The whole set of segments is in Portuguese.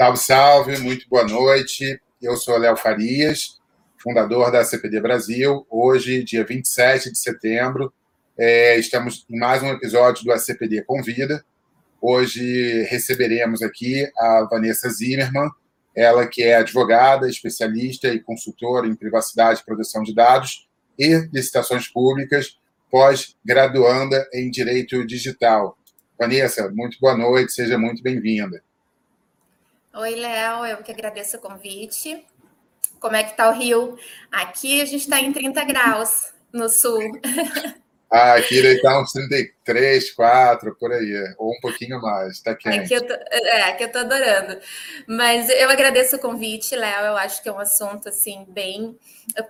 Salve, salve, muito boa noite. Eu sou Léo Farias, fundador da CPD Brasil. Hoje, dia 27 de setembro, é, estamos em mais um episódio do ACPD Convida. Hoje receberemos aqui a Vanessa Zimmermann, ela que é advogada, especialista e consultora em privacidade e proteção de dados e licitações públicas, pós-graduanda em Direito Digital. Vanessa, muito boa noite, seja muito bem-vinda. Oi, Léo, eu que agradeço o convite. Como é que tá o Rio? Aqui a gente está em 30 graus no sul. Ah, aqui deve estar uns 33, 4, por aí, ou um pouquinho mais, está quente. Aqui eu, tô, é, aqui eu tô adorando. Mas eu agradeço o convite, Léo, eu acho que é um assunto, assim, bem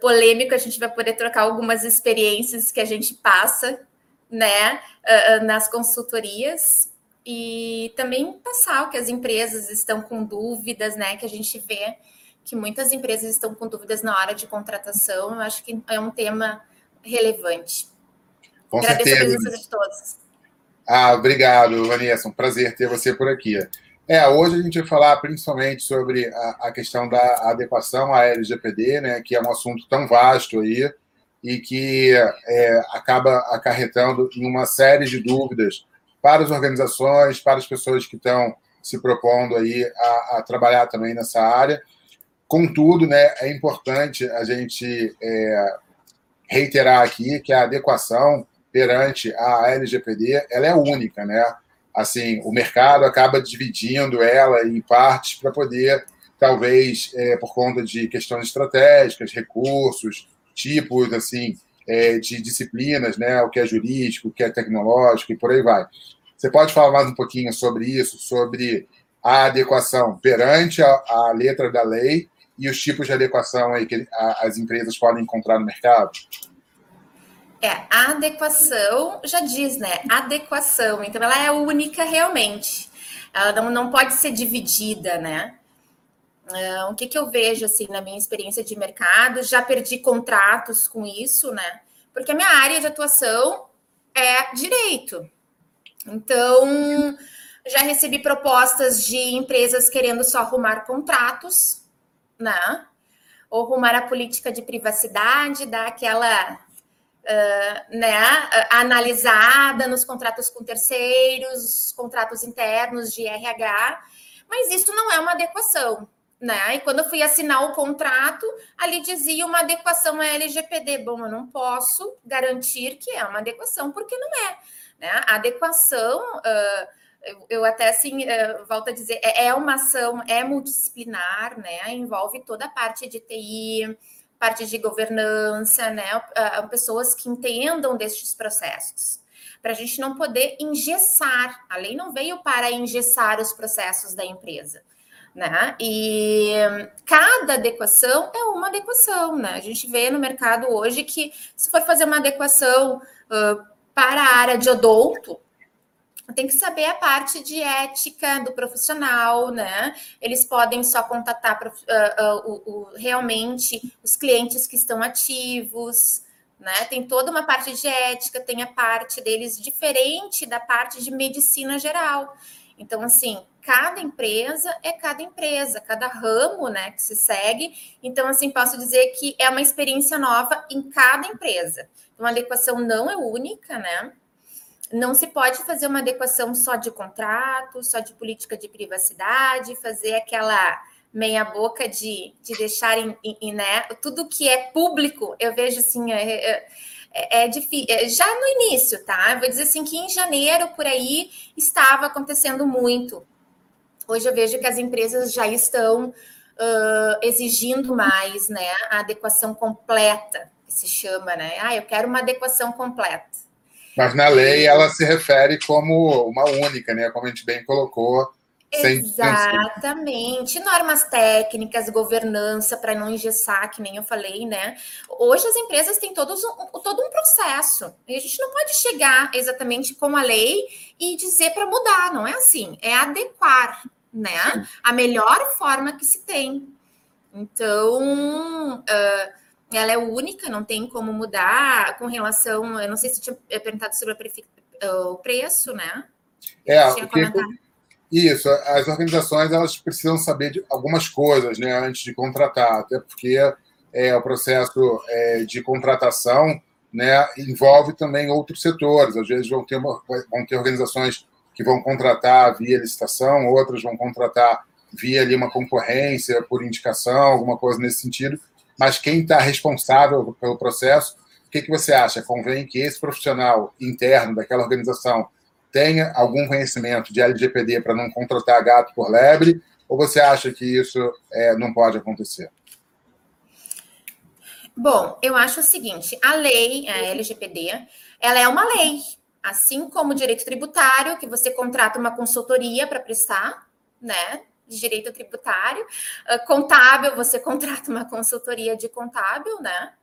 polêmico, a gente vai poder trocar algumas experiências que a gente passa, né, nas consultorias, e também passar o que as empresas estão com dúvidas, né, que a gente vê que muitas empresas estão com dúvidas na hora de contratação, eu acho que é um tema relevante. Com Agradeço certeza. a presença de todos. Ah, obrigado, Vanessa. Um prazer ter você por aqui. É, hoje a gente vai falar principalmente sobre a, a questão da adequação à LGPD, né, que é um assunto tão vasto aí e que é, acaba acarretando em uma série de dúvidas para as organizações, para as pessoas que estão se propondo aí a, a trabalhar também nessa área. Contudo, né, é importante a gente é, reiterar aqui que a adequação perante a LGPD, ela é única, né? Assim, o mercado acaba dividindo ela em partes para poder, talvez, é, por conta de questões estratégicas, recursos, tipos, assim, é, de disciplinas, né? O que é jurídico, o que é tecnológico e por aí vai. Você pode falar mais um pouquinho sobre isso, sobre a adequação perante a, a letra da lei e os tipos de adequação aí que as empresas podem encontrar no mercado? É, a adequação já diz, né? Adequação. Então, ela é única realmente. Ela não, não pode ser dividida, né? Uh, o que, que eu vejo, assim, na minha experiência de mercado? Já perdi contratos com isso, né? Porque a minha área de atuação é direito. Então, já recebi propostas de empresas querendo só arrumar contratos, né? Ou arrumar a política de privacidade, dar aquela uh, né, analisada nos contratos com terceiros, contratos internos de RH, mas isso não é uma adequação. Né? E quando eu fui assinar o contrato, ali dizia uma adequação à LGPD. Bom, eu não posso garantir que é uma adequação, porque não é. Né? A adequação, uh, eu, até assim, uh, volto a dizer, é, é uma ação, é multidisciplinar, né? envolve toda a parte de TI, parte de governança, né? pessoas que entendam destes processos. Para a gente não poder engessar, a lei não veio para engessar os processos da empresa. Né? E cada adequação é uma adequação, né? A gente vê no mercado hoje que se for fazer uma adequação uh, para a área de odonto, tem que saber a parte de ética do profissional, né? Eles podem só contatar uh, uh, o, realmente os clientes que estão ativos, né? Tem toda uma parte de ética, tem a parte deles diferente da parte de medicina geral. Então, assim, cada empresa é cada empresa, cada ramo, né, que se segue. Então, assim, posso dizer que é uma experiência nova em cada empresa. Então, a adequação não é única, né? não se pode fazer uma adequação só de contrato, só de política de privacidade, fazer aquela meia boca de, de deixar em, em, né, tudo que é público, eu vejo assim, é, é, é, é difícil. É, já no início, tá? Eu vou dizer assim que em janeiro por aí estava acontecendo muito. Hoje eu vejo que as empresas já estão uh, exigindo mais, né? A adequação completa, que se chama, né? Ah, eu quero uma adequação completa. Mas na lei ela se refere como uma única, né? Como a gente bem colocou. Exatamente. Normas técnicas, governança, para não engessar, que nem eu falei, né? Hoje as empresas têm todos um, todo um processo. E a gente não pode chegar exatamente com a lei e dizer para mudar, não é assim. É adequar, né? A melhor forma que se tem. Então, uh, ela é única, não tem como mudar com relação. Eu não sei se tinha perguntado sobre o preço, né? É, o que, Isso, as organizações elas precisam saber de algumas coisas né, antes de contratar, até porque é, o processo é, de contratação né, envolve também outros setores. Às vezes vão ter, vão ter organizações que vão contratar via licitação, outras vão contratar via ali uma concorrência por indicação, alguma coisa nesse sentido. Mas quem está responsável pelo processo, o que, que você acha? Convém que esse profissional interno daquela organização tenha algum conhecimento de LGPD para não contratar gato por lebre? Ou você acha que isso é, não pode acontecer? Bom, eu acho o seguinte: a lei, a LGPD, ela é uma lei, assim como o direito tributário, que você contrata uma consultoria para prestar, né? De direito tributário, uh, contábil, você contrata uma consultoria de contábil, né?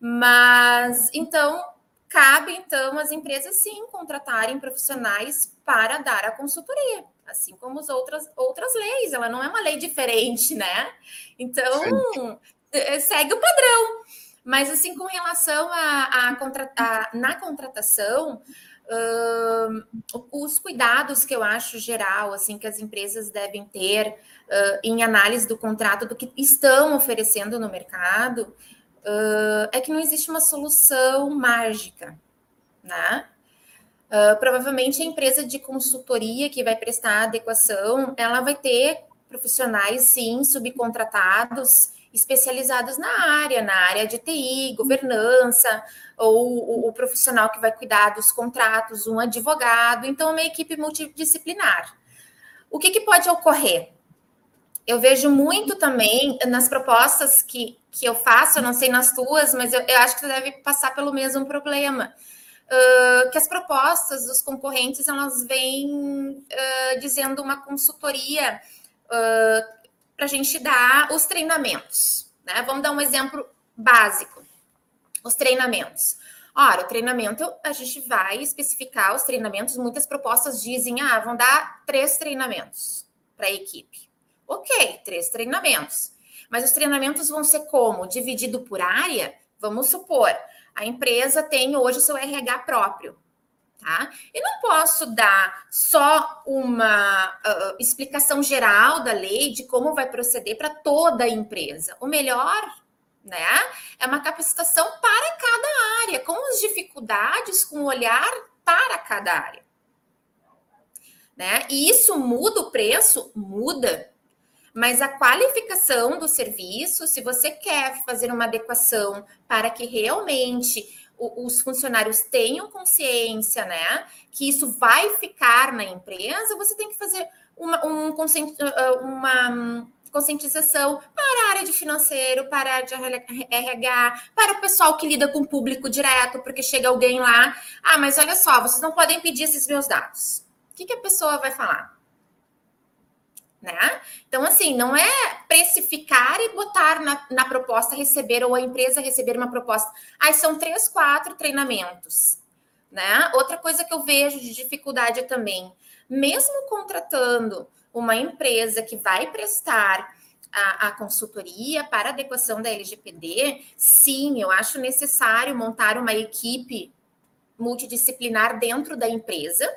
Mas então cabe então às empresas sim contratarem profissionais para dar a consultoria, assim como as outras outras leis. Ela não é uma lei diferente, né? Então sim. É, segue o padrão. Mas assim, com relação a, a, a na contratação, uh, os cuidados que eu acho geral, assim, que as empresas devem ter uh, em análise do contrato do que estão oferecendo no mercado, uh, é que não existe uma solução mágica, né? Uh, provavelmente a empresa de consultoria que vai prestar adequação, ela vai ter profissionais, sim, subcontratados, especializados na área, na área de TI, governança, ou o, o profissional que vai cuidar dos contratos, um advogado, então uma equipe multidisciplinar. O que, que pode ocorrer? Eu vejo muito também nas propostas que, que eu faço, eu não sei nas tuas, mas eu, eu acho que você deve passar pelo mesmo problema. Uh, que as propostas dos concorrentes elas vêm uh, dizendo uma consultoria uh, para a gente dar os treinamentos. Né? Vamos dar um exemplo básico: os treinamentos. Ora, o treinamento, a gente vai especificar os treinamentos. Muitas propostas dizem, ah, vão dar três treinamentos para a equipe. Ok, três treinamentos. Mas os treinamentos vão ser como? Dividido por área? Vamos supor, a empresa tem hoje o seu RH próprio tá? E não posso dar só uma uh, explicação geral da lei de como vai proceder para toda a empresa. O melhor, né, é uma capacitação para cada área, com as dificuldades, com o olhar para cada área. Né? E isso muda o preço? Muda. Mas a qualificação do serviço, se você quer fazer uma adequação para que realmente os funcionários tenham consciência, né, que isso vai ficar na empresa, você tem que fazer uma, um, uma conscientização para a área de financeiro, para a área de RH, para o pessoal que lida com o público direto, porque chega alguém lá, ah, mas olha só, vocês não podem pedir esses meus dados. O que, que a pessoa vai falar? Né? Então, assim, não é precificar e botar na, na proposta receber ou a empresa receber uma proposta. Aí são três, quatro treinamentos, né? Outra coisa que eu vejo de dificuldade também, mesmo contratando uma empresa que vai prestar a, a, consultoria para adequação da LGPD, sim, eu acho necessário montar uma equipe multidisciplinar dentro da empresa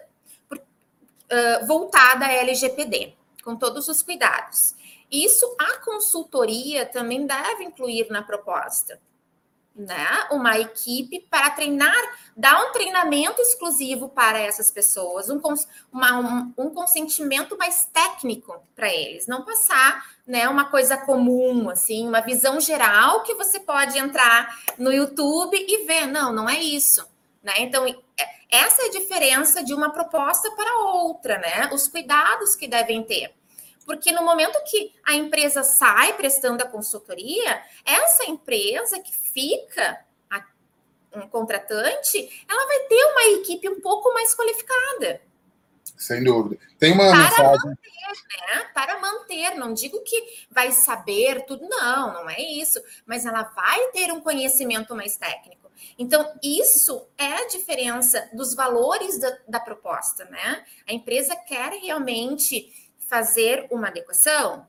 por, uh, voltada à LGPD com todos os cuidados. Isso a consultoria também deve incluir na proposta. Né? Uma equipe para treinar, dar um treinamento exclusivo para essas pessoas, um, uma, um, um consentimento mais técnico para eles, não passar né, uma coisa comum, assim, uma visão geral que você pode entrar no YouTube e ver. Não, não é isso. Né? Então, é, essa é a diferença de uma proposta para outra, né? Os cuidados que devem ter. Porque no momento que a empresa sai prestando a consultoria, essa empresa que fica a, um contratante, ela vai ter uma equipe um pouco mais qualificada. Sem dúvida. Tem uma para mensagem. Manter, né? Para manter, não digo que vai saber tudo, não, não é isso. Mas ela vai ter um conhecimento mais técnico. Então, isso é a diferença dos valores da, da proposta, né? A empresa quer realmente fazer uma adequação,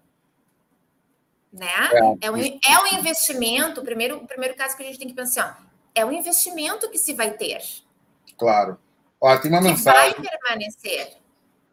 né? É, é, um, é um investimento. O primeiro, o primeiro caso que a gente tem que pensar, é um investimento que se vai ter. Claro. Ó, tem uma que mensagem. Vai permanecer.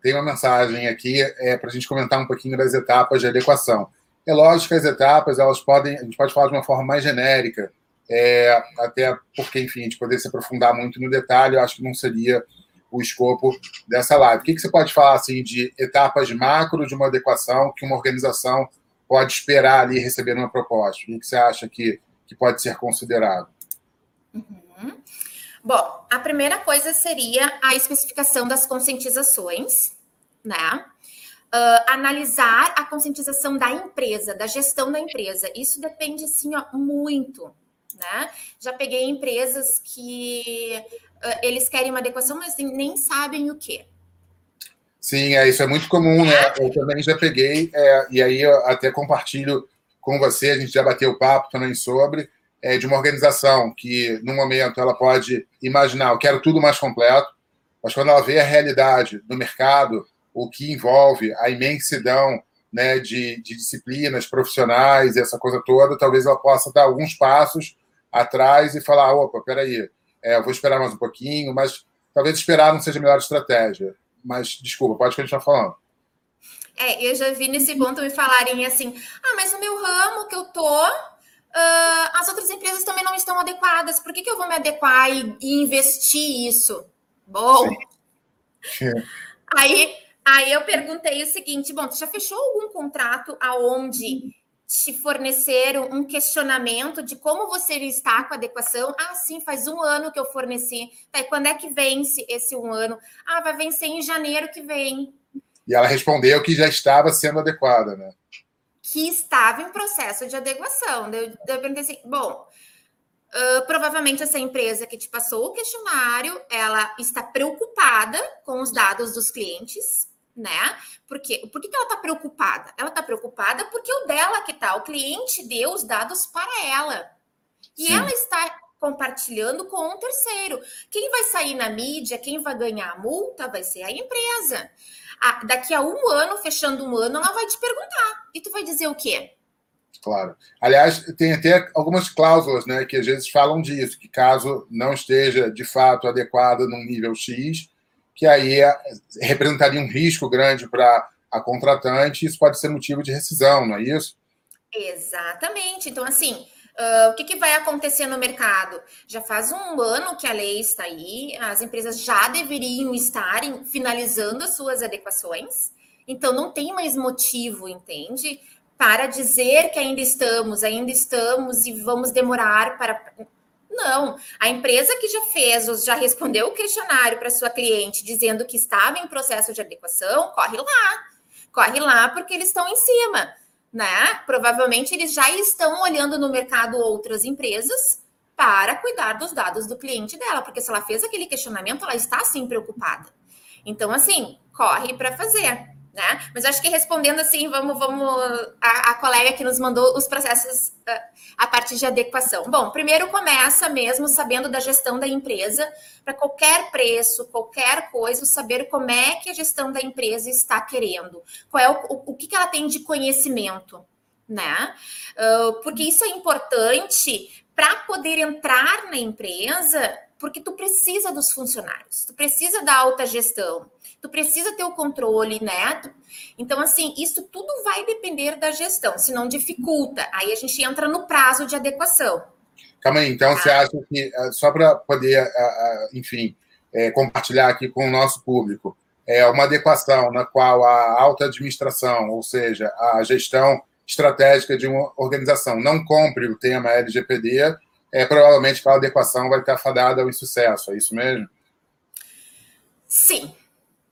tem uma mensagem aqui é, para a gente comentar um pouquinho das etapas de adequação. É lógico que as etapas elas podem, a gente pode falar de uma forma mais genérica, é, até porque, enfim, a gente poder se aprofundar muito no detalhe, eu acho que não seria o escopo dessa live. O que, que você pode falar assim de etapas macro de uma adequação que uma organização pode esperar ali receber uma proposta? O que, que você acha que, que pode ser considerado? Uhum. Bom, a primeira coisa seria a especificação das conscientizações, né? Uh, analisar a conscientização da empresa, da gestão da empresa. Isso depende, sim, ó, muito, né? Já peguei empresas que uh, eles querem uma adequação, mas nem sabem o que. Sim, é, isso é muito comum, né? Eu também já peguei, é, e aí eu até compartilho com você, a gente já bateu papo também sobre, é, de uma organização que, no momento, ela pode imaginar, eu quero tudo mais completo, mas quando ela vê a realidade do mercado, o que envolve a imensidão né, de, de disciplinas profissionais, essa coisa toda, talvez ela possa dar alguns passos atrás e falar: opa, peraí, é, eu vou esperar mais um pouquinho, mas talvez esperar não seja a melhor estratégia. Mas, desculpa, pode continuar falando. É, eu já vi nesse ponto me falarem assim: ah, mas no meu ramo que eu tô, uh, as outras empresas também não estão adequadas. Por que, que eu vou me adequar e, e investir isso? Bom. Sim. Sim. Aí, aí eu perguntei o seguinte: bom, tu já fechou algum contrato aonde te forneceram um questionamento de como você está com a adequação? Ah, sim, faz um ano que eu forneci. Tá, e quando é que vence esse um ano? Ah, vai vencer em janeiro que vem. E ela respondeu que já estava sendo adequada, né? que estava em processo de adequação. Eu, eu perguntei assim: bom, uh, provavelmente essa empresa que te passou o questionário, ela está preocupada com os dados dos clientes, né? Porque, por que ela está preocupada? Ela está preocupada porque o dela que tá, o cliente deu os dados para ela. E Sim. ela está compartilhando com um terceiro. Quem vai sair na mídia, quem vai ganhar a multa vai ser a empresa a, daqui a um ano, fechando um ano, ela vai te perguntar. E tu vai dizer o quê? Claro. Aliás, tem até algumas cláusulas né, que às vezes falam disso, que caso não esteja de fato adequada num nível X, que aí é, representaria um risco grande para a contratante, isso pode ser motivo de rescisão, não é isso? Exatamente. Então, assim, Uh, o que, que, vai acontecer no mercado? Já faz um ano que a lei está aí, as empresas já deveriam estar finalizando as suas adequações, então não tem mais motivo, entende? Para dizer que ainda estamos, ainda estamos e vamos demorar para. Não, a empresa que já fez, já respondeu o questionário para sua cliente dizendo que estava em processo de adequação, corre lá, corre lá porque eles estão em cima né? Provavelmente eles já estão olhando no mercado outras empresas para cuidar dos dados do cliente dela, porque se ela fez aquele questionamento, ela está sim preocupada. Então, assim, corre para fazer né? Mas acho que respondendo assim, vamos, vamos a, a, colega que nos mandou os processos uh, a partir de adequação. Bom, primeiro começa mesmo sabendo da gestão da empresa, para qualquer preço, qualquer coisa, saber como é que a gestão da empresa está querendo, qual é o, o, o que, que ela tem de conhecimento, né? Uh, porque isso é importante para poder entrar na empresa, porque tu precisa dos funcionários, tu precisa da alta gestão tu precisa ter o controle, né? Então, assim, isso tudo vai depender da gestão, se não dificulta. Aí a gente entra no prazo de adequação. Calma aí, então você ah. acha que, eh, só para poder, eh, eh, enfim, compartilhar aqui com o nosso público, é uma adequação na qual a alta administração, ou seja, a gestão estratégica de uma organização não compre o tema LGPD, é, provavelmente aquela adequação vai estar fadada ao insucesso, é isso mesmo? Sim,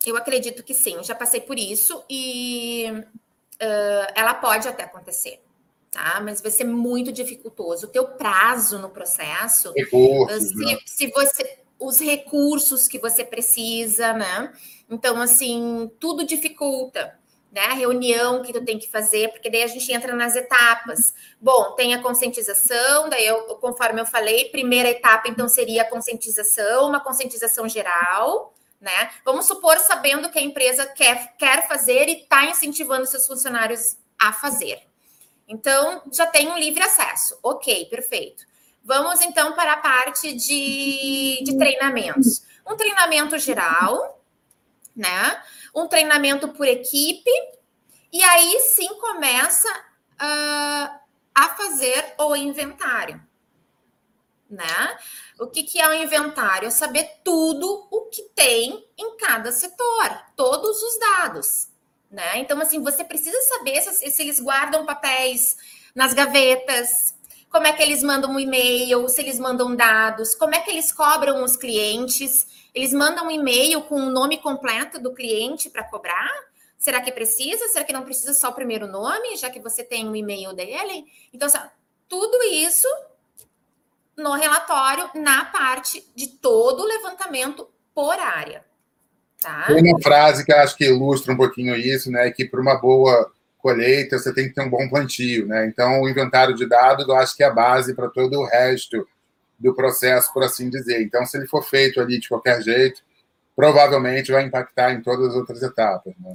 eu acredito que sim, já passei por isso e uh, ela pode até acontecer, tá? Mas vai ser muito dificultoso. O teu prazo no processo, recursos, se, né? se você os recursos que você precisa, né? Então, assim, tudo dificulta, né? Reunião que tu tem que fazer, porque daí a gente entra nas etapas. Bom, tem a conscientização, daí eu, conforme eu falei, primeira etapa, então, seria a conscientização, uma conscientização geral, né? Vamos supor, sabendo que a empresa quer, quer fazer e está incentivando seus funcionários a fazer. Então, já tem um livre acesso. Ok, perfeito. Vamos então para a parte de, de treinamentos. Um treinamento geral, né? Um treinamento por equipe, e aí sim começa uh, a fazer o inventário. Né? O que, que é o inventário? É saber tudo o que tem em cada setor, todos os dados. Né? Então, assim, você precisa saber se, se eles guardam papéis nas gavetas, como é que eles mandam um e-mail, se eles mandam dados, como é que eles cobram os clientes, eles mandam um e-mail com o nome completo do cliente para cobrar? Será que precisa? Será que não precisa só o primeiro nome, já que você tem o e-mail dele? Então, tudo isso no relatório, na parte de todo o levantamento por área. Tá? Tem uma frase que acho que ilustra um pouquinho isso, né? Que para uma boa colheita você tem que ter um bom plantio, né? Então, o inventário de dados eu acho que é a base para todo o resto do processo, por assim dizer. Então, se ele for feito ali de qualquer jeito, provavelmente vai impactar em todas as outras etapas, né?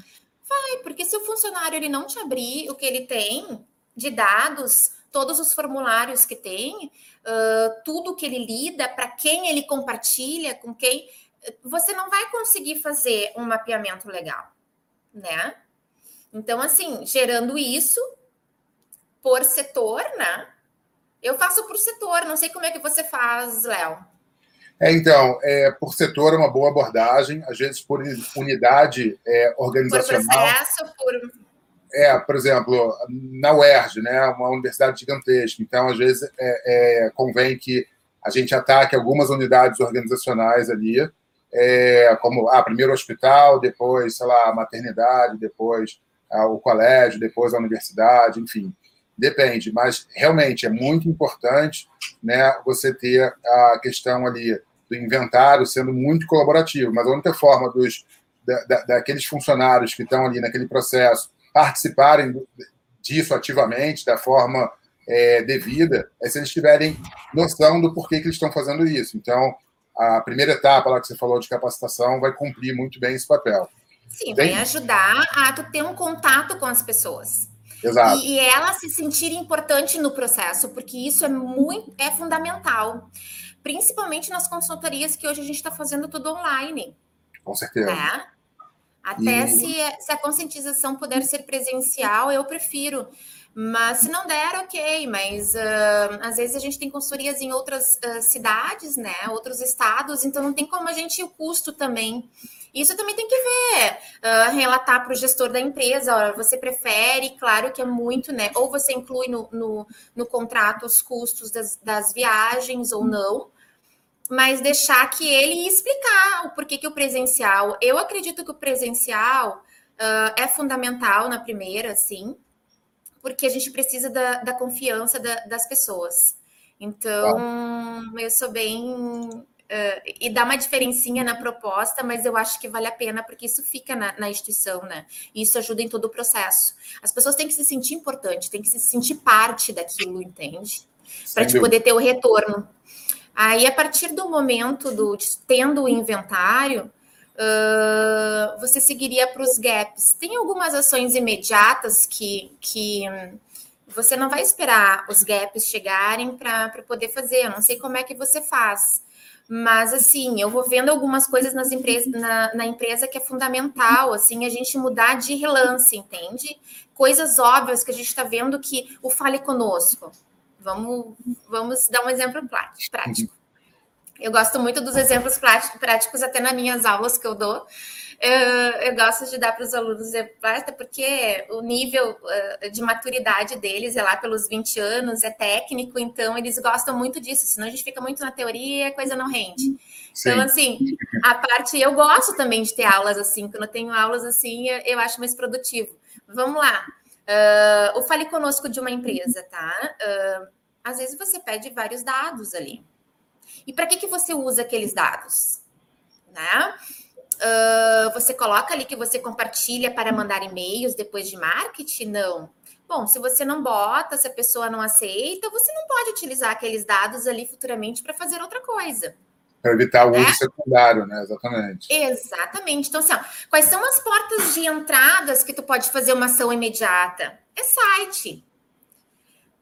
Vai, porque se o funcionário ele não te abrir o que ele tem de dados, todos os formulários que tem, uh, tudo que ele lida, para quem ele compartilha, com quem, você não vai conseguir fazer um mapeamento legal, né? Então, assim, gerando isso por setor, né? Eu faço por setor, não sei como é que você faz, Léo. É, então, é, por setor é uma boa abordagem, às vezes por unidade é, organizacional. Por processo, por... É, por exemplo, na UERJ, né, uma universidade gigantesca, então às vezes é, é convém que a gente ataque algumas unidades organizacionais ali, é, como ah, primeiro o hospital, depois, sei lá, a maternidade, depois ah, o colégio, depois a universidade, enfim. Depende, mas realmente é muito importante né, você ter a questão ali do inventário sendo muito colaborativo, mas a única forma dos, da, da, daqueles funcionários que estão ali naquele processo participarem disso ativamente, da forma é, devida, é se eles tiverem noção do porquê que eles estão fazendo isso. Então, a primeira etapa lá que você falou de capacitação vai cumprir muito bem esse papel. Sim, Bem... vai ajudar a tu ter um contato com as pessoas. Exato. E, e ela se sentir importante no processo, porque isso é muito é fundamental. Principalmente nas consultorias que hoje a gente está fazendo tudo online. Com certeza. Né? Até e... se, se a conscientização puder ser presencial, eu prefiro. Mas se não der, ok. Mas uh, às vezes a gente tem consultorias em outras uh, cidades, né? Outros estados, então não tem como a gente o custo também. Isso também tem que ver, uh, relatar para o gestor da empresa. Você prefere, claro que é muito, né? Ou você inclui no, no, no contrato os custos das, das viagens ou não mas deixar que ele explicar o porquê que o presencial. Eu acredito que o presencial uh, é fundamental na primeira, sim, porque a gente precisa da, da confiança da, das pessoas. Então, eu sou bem Uh, e dá uma diferencinha na proposta, mas eu acho que vale a pena porque isso fica na, na instituição, né? E isso ajuda em todo o processo. As pessoas têm que se sentir importante, têm que se sentir parte daquilo, entende? Para te poder ter o retorno. Aí, a partir do momento do tendo o inventário, uh, você seguiria para os gaps. Tem algumas ações imediatas que, que você não vai esperar os gaps chegarem para poder fazer. Eu não sei como é que você faz. Mas assim, eu vou vendo algumas coisas nas empresas, na, na, empresa que é fundamental, assim, a gente mudar de relance, entende? Coisas óbvias que a gente está vendo que o fale conosco. Vamos, vamos dar um exemplo prático. Eu gosto muito dos exemplos práticos, até nas minhas aulas que eu dou. Eu, eu gosto de dar para os alunos até porque o nível uh, de maturidade deles é lá pelos 20 anos, é técnico, então eles gostam muito disso, senão a gente fica muito na teoria e a coisa não rende. Sim. Então, assim, a parte. Eu gosto também de ter aulas assim, quando eu tenho aulas assim, eu acho mais produtivo. Vamos lá. Uh, o Fale Conosco de uma empresa, tá? Uh, às vezes você pede vários dados ali. E para que, que você usa aqueles dados? Né? Uh, você coloca ali que você compartilha para mandar e-mails depois de marketing? Não. Bom, se você não bota, se a pessoa não aceita, você não pode utilizar aqueles dados ali futuramente para fazer outra coisa. Para evitar o né? uso secundário, né? Exatamente. Exatamente. Então, assim, ó, quais são as portas de entradas que tu pode fazer uma ação imediata? É site.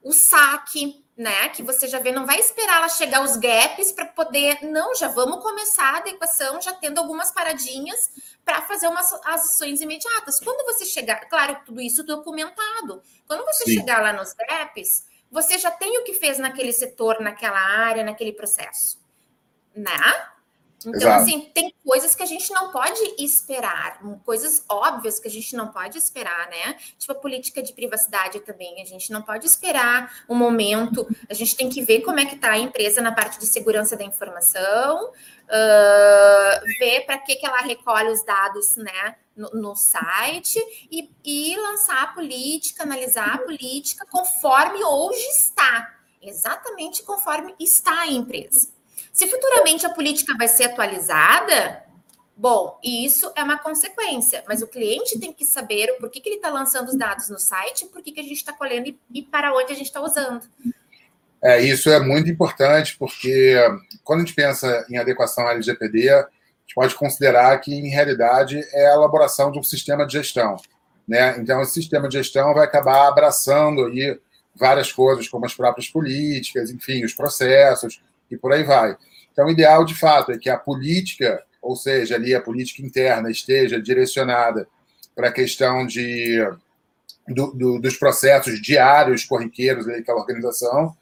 O saque, né? Que você já vê, não vai esperar ela chegar os gaps para poder. Não, já vamos começar a adequação, já tendo algumas paradinhas para fazer umas ações imediatas. Quando você chegar, claro, tudo isso documentado. Quando você Sim. chegar lá nos gaps, você já tem o que fez naquele setor, naquela área, naquele processo, né? Então, Exato. assim, tem coisas que a gente não pode esperar, coisas óbvias que a gente não pode esperar, né? Tipo a política de privacidade também, a gente não pode esperar um momento, a gente tem que ver como é que está a empresa na parte de segurança da informação, uh, ver para que, que ela recolhe os dados, né? No, no site e, e lançar a política, analisar a política conforme hoje está, exatamente conforme está a empresa. Se futuramente a política vai ser atualizada, bom, isso é uma consequência, mas o cliente tem que saber o porquê que ele está lançando os dados no site, por que a gente está colhendo e, e para onde a gente está usando. É, isso é muito importante, porque quando a gente pensa em adequação à LGPD, a gente pode considerar que, em realidade, é a elaboração de um sistema de gestão. Né? Então, esse sistema de gestão vai acabar abraçando aí várias coisas, como as próprias políticas, enfim, os processos, e por aí vai. Então, o ideal, de fato, é que a política, ou seja, ali a política interna, esteja direcionada para a questão de, do, do, dos processos diários, corriqueiros daquela organização,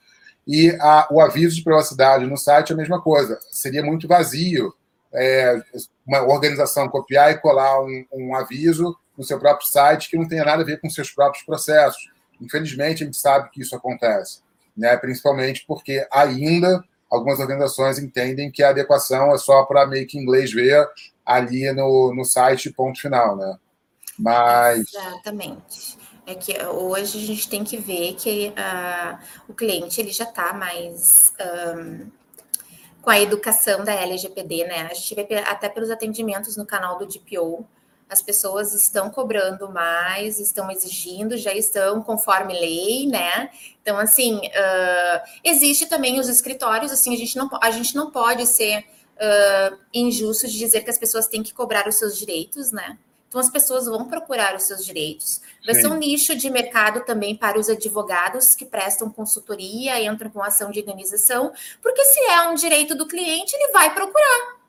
e a, o aviso de privacidade no site é a mesma coisa. Seria muito vazio é, uma organização copiar e colar um, um aviso no seu próprio site que não tenha nada a ver com seus próprios processos. Infelizmente, a gente sabe que isso acontece, né? principalmente porque ainda algumas organizações entendem que a adequação é só para meio que inglês ver ali no, no site, ponto final, né? Mas. Exatamente. É que hoje a gente tem que ver que uh, o cliente ele já está mais um, com a educação da LGPD, né? A gente vê até pelos atendimentos no canal do DPO, as pessoas estão cobrando mais, estão exigindo, já estão conforme lei, né? Então, assim, uh, existe também os escritórios, assim, a gente não, a gente não pode ser uh, injusto de dizer que as pessoas têm que cobrar os seus direitos, né? Então, as pessoas vão procurar os seus direitos. Vai ser um nicho de mercado também para os advogados que prestam consultoria, entram com ação de indenização, porque se é um direito do cliente, ele vai procurar.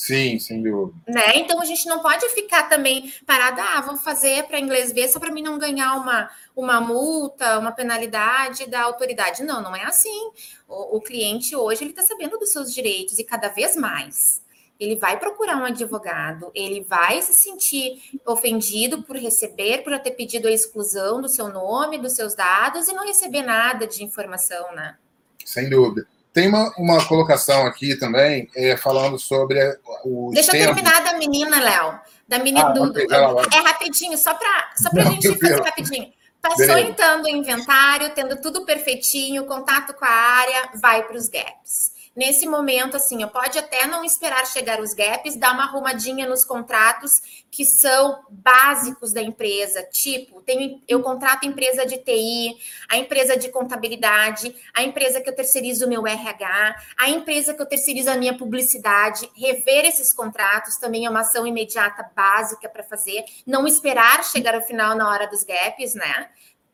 Sim, sem dúvida. Né? Então a gente não pode ficar também parada, ah, vamos fazer para inglês ver só para mim não ganhar uma, uma multa, uma penalidade da autoridade. Não, não é assim. O, o cliente hoje ele está sabendo dos seus direitos e cada vez mais. Ele vai procurar um advogado, ele vai se sentir ofendido por receber, por ter pedido a exclusão do seu nome, dos seus dados e não receber nada de informação, né? Sem dúvida. Tem uma, uma colocação aqui também é, falando sobre o. Deixa tempos. eu terminar da menina, Léo. Da menina ah, do, okay, É rapidinho, só para só a gente fazer rapidinho. Passou Beleza. então do inventário, tendo tudo perfeitinho, contato com a área, vai para os gaps nesse momento, assim, pode até não esperar chegar os gaps, dar uma arrumadinha nos contratos que são básicos da empresa, tipo, tenho, eu contrato a empresa de TI, a empresa de contabilidade, a empresa que eu terceirizo o meu RH, a empresa que eu terceirizo a minha publicidade, rever esses contratos também é uma ação imediata básica para fazer, não esperar chegar ao final na hora dos gaps, né?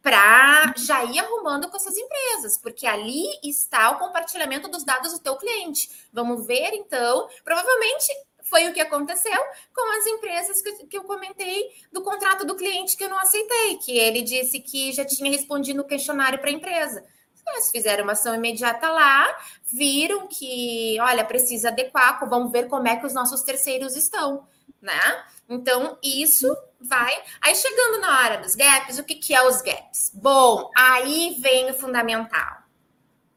Para já ir arrumando com essas empresas, porque ali está o compartilhamento dos dados do teu cliente. Vamos ver, então, provavelmente foi o que aconteceu com as empresas que, que eu comentei do contrato do cliente que eu não aceitei, que ele disse que já tinha respondido no questionário para a empresa. Eles fizeram uma ação imediata lá, viram que, olha, precisa adequar, vamos ver como é que os nossos terceiros estão, né? Então, isso vai. Aí, chegando na hora dos gaps, o que, que é os gaps? Bom, aí vem o fundamental,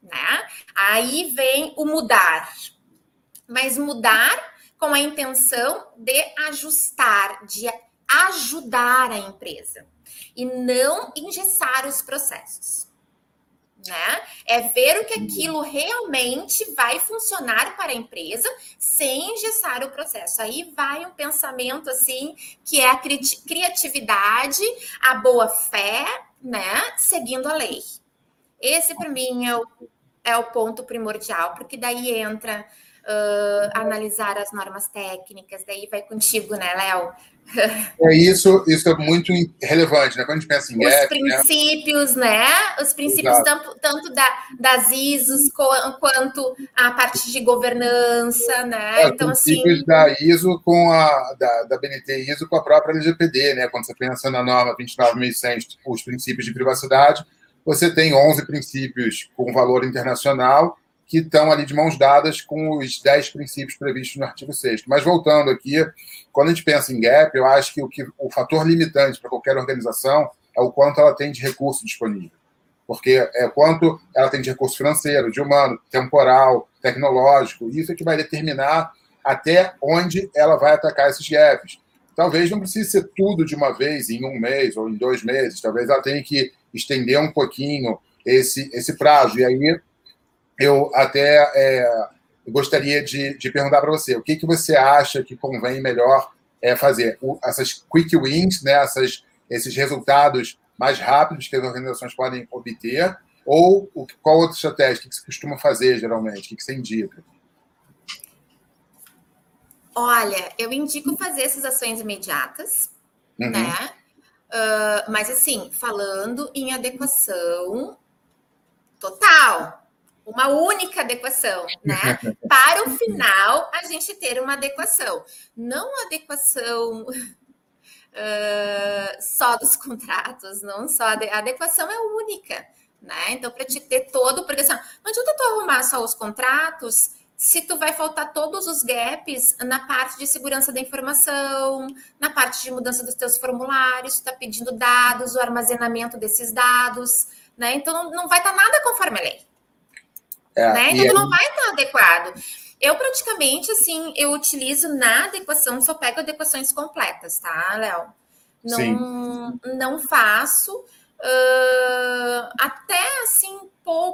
né? Aí vem o mudar. Mas mudar com a intenção de ajustar, de ajudar a empresa e não engessar os processos né? É ver o que aquilo realmente vai funcionar para a empresa sem engessar o processo. Aí vai um pensamento assim que é a criatividade, a boa fé, né? Seguindo a lei. Esse para mim é o, é o ponto primordial, porque daí entra uh, analisar as normas técnicas, daí vai contigo, né, Léo? É isso, isso é muito relevante, né? Quando a gente pensa em Os né? princípios, né? né? Os princípios tanto, tanto da, das ISOs quanto a parte de governança, né? É, então, princípios assim... da ISO com a da, da BNT ISO com a própria LGPD, né? Quando você pensa na norma 29100, os princípios de privacidade, você tem 11 princípios com valor internacional que estão ali de mãos dadas com os 10 princípios previstos no artigo 6 Mas voltando aqui, quando a gente pensa em gap, eu acho que o, que, o fator limitante para qualquer organização é o quanto ela tem de recurso disponível. Porque é quanto ela tem de recurso financeiro, de humano, temporal, tecnológico. Isso é que vai determinar até onde ela vai atacar esses gaps. Talvez não precise ser tudo de uma vez, em um mês ou em dois meses. Talvez ela tenha que estender um pouquinho esse, esse prazo. E aí eu até é, gostaria de, de perguntar para você, o que, que você acha que convém melhor é, fazer? O, essas quick wins, né, essas, esses resultados mais rápidos que as organizações podem obter, ou o, qual outra estratégia? O que, você costuma fazer, geralmente? O que, que você indica? Olha, eu indico fazer essas ações imediatas, uhum. né? Uh, mas assim, falando em adequação total, uma única adequação, né? Para o final a gente ter uma adequação, não adequação uh, só dos contratos, não só a adequação é única, né? Então para te ter todo, porque assim, não adianta tu arrumar só os contratos se tu vai faltar todos os gaps na parte de segurança da informação, na parte de mudança dos teus formulários, tu tá pedindo dados, o armazenamento desses dados, né? Então não, não vai estar tá nada conforme a lei. É, né? Então, não vai estar adequado. Eu praticamente, assim, eu utilizo na adequação, só pego adequações completas, tá, Léo? Não, não faço. Uh, até assim,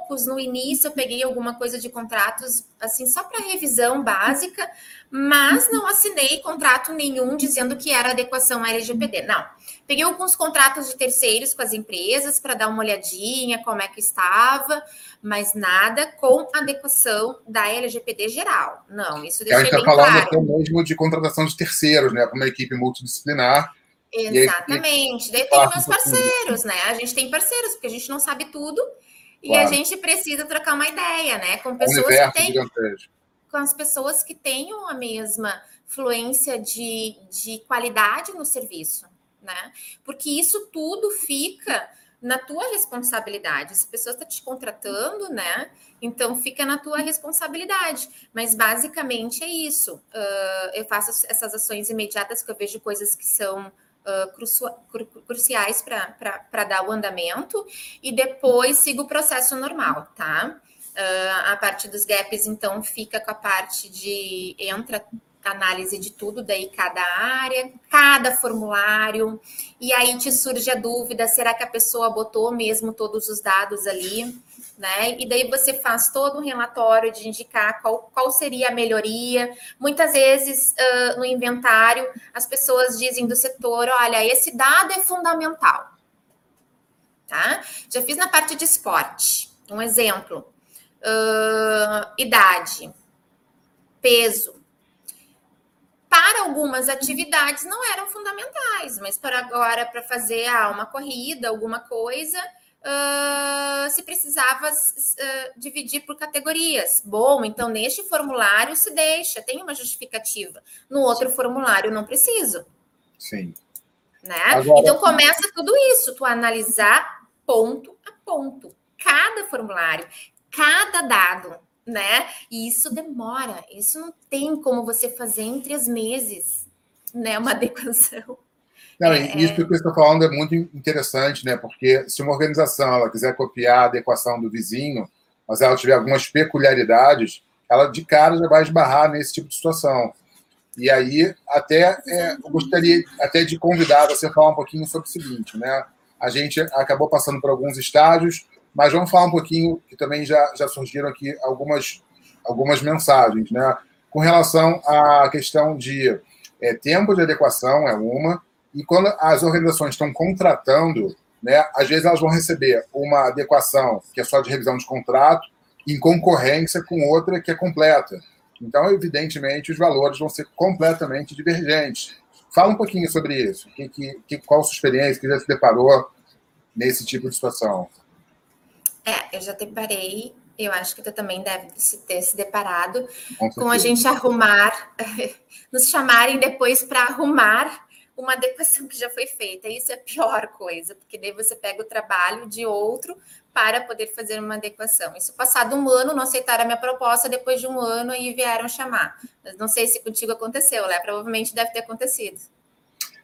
poucos no início eu peguei alguma coisa de contratos, assim, só para revisão básica, mas não assinei contrato nenhum dizendo que era adequação à LGPD. Não. Peguei alguns contratos de terceiros com as empresas para dar uma olhadinha como é que estava, mas nada com adequação da LGPD geral. Não, isso deixei bem claro. A gente está falando claro. até mesmo de contratação de terceiros, né? Para uma equipe multidisciplinar. Exatamente. Daí tem meus parceiros, né? A gente tem parceiros, porque a gente não sabe tudo e claro. a gente precisa trocar uma ideia, né? Com pessoas que têm. Com as pessoas que tenham a mesma fluência de, de qualidade no serviço, né? Porque isso tudo fica na tua responsabilidade. Se a pessoa está te contratando, né? Então fica na tua responsabilidade. Mas basicamente é isso. Uh, eu faço essas ações imediatas que eu vejo coisas que são uh, cru cruciais para dar o andamento e depois sigo o processo normal, tá? Uh, a parte dos gaps, então, fica com a parte de entra análise de tudo, daí cada área, cada formulário, e aí te surge a dúvida: será que a pessoa botou mesmo todos os dados ali? Né? E daí você faz todo um relatório de indicar qual, qual seria a melhoria. Muitas vezes uh, no inventário as pessoas dizem do setor: olha, esse dado é fundamental. Tá? Já fiz na parte de esporte. Um exemplo: uh, idade, peso, para algumas atividades não eram fundamentais, mas para agora, para fazer ah, uma corrida, alguma coisa, uh, se precisava uh, dividir por categorias. Bom, então neste formulário se deixa, tem uma justificativa. No outro formulário não preciso. Sim. Né? Agora... Então começa tudo isso, tu analisar ponto a ponto, cada formulário, cada dado né? E isso demora, isso não tem como você fazer em três meses, né? Uma adequação. Não, é, isso que você está falando é muito interessante, né? Porque se uma organização ela quiser copiar a adequação do vizinho, mas ela tiver algumas peculiaridades, ela de cara já vai esbarrar nesse tipo de situação. E aí, até é, eu gostaria até de convidar você a falar um pouquinho sobre o seguinte, né? A gente acabou passando por alguns estágios, mas vamos falar um pouquinho, que também já, já surgiram aqui algumas, algumas mensagens, né? Com relação à questão de é, tempo de adequação, é uma, e quando as organizações estão contratando, né, às vezes elas vão receber uma adequação que é só de revisão de contrato, em concorrência com outra que é completa. Então, evidentemente, os valores vão ser completamente divergentes. Fala um pouquinho sobre isso. Que, que, qual a sua experiência que já se deparou nesse tipo de situação? É, eu já deparei. Eu acho que tu também deve ter se deparado com, com a gente arrumar, nos chamarem depois para arrumar uma adequação que já foi feita. Isso é a pior coisa, porque daí você pega o trabalho de outro para poder fazer uma adequação. Isso passado um ano, não aceitaram a minha proposta, depois de um ano aí vieram chamar. Mas não sei se contigo aconteceu, né? Provavelmente deve ter acontecido.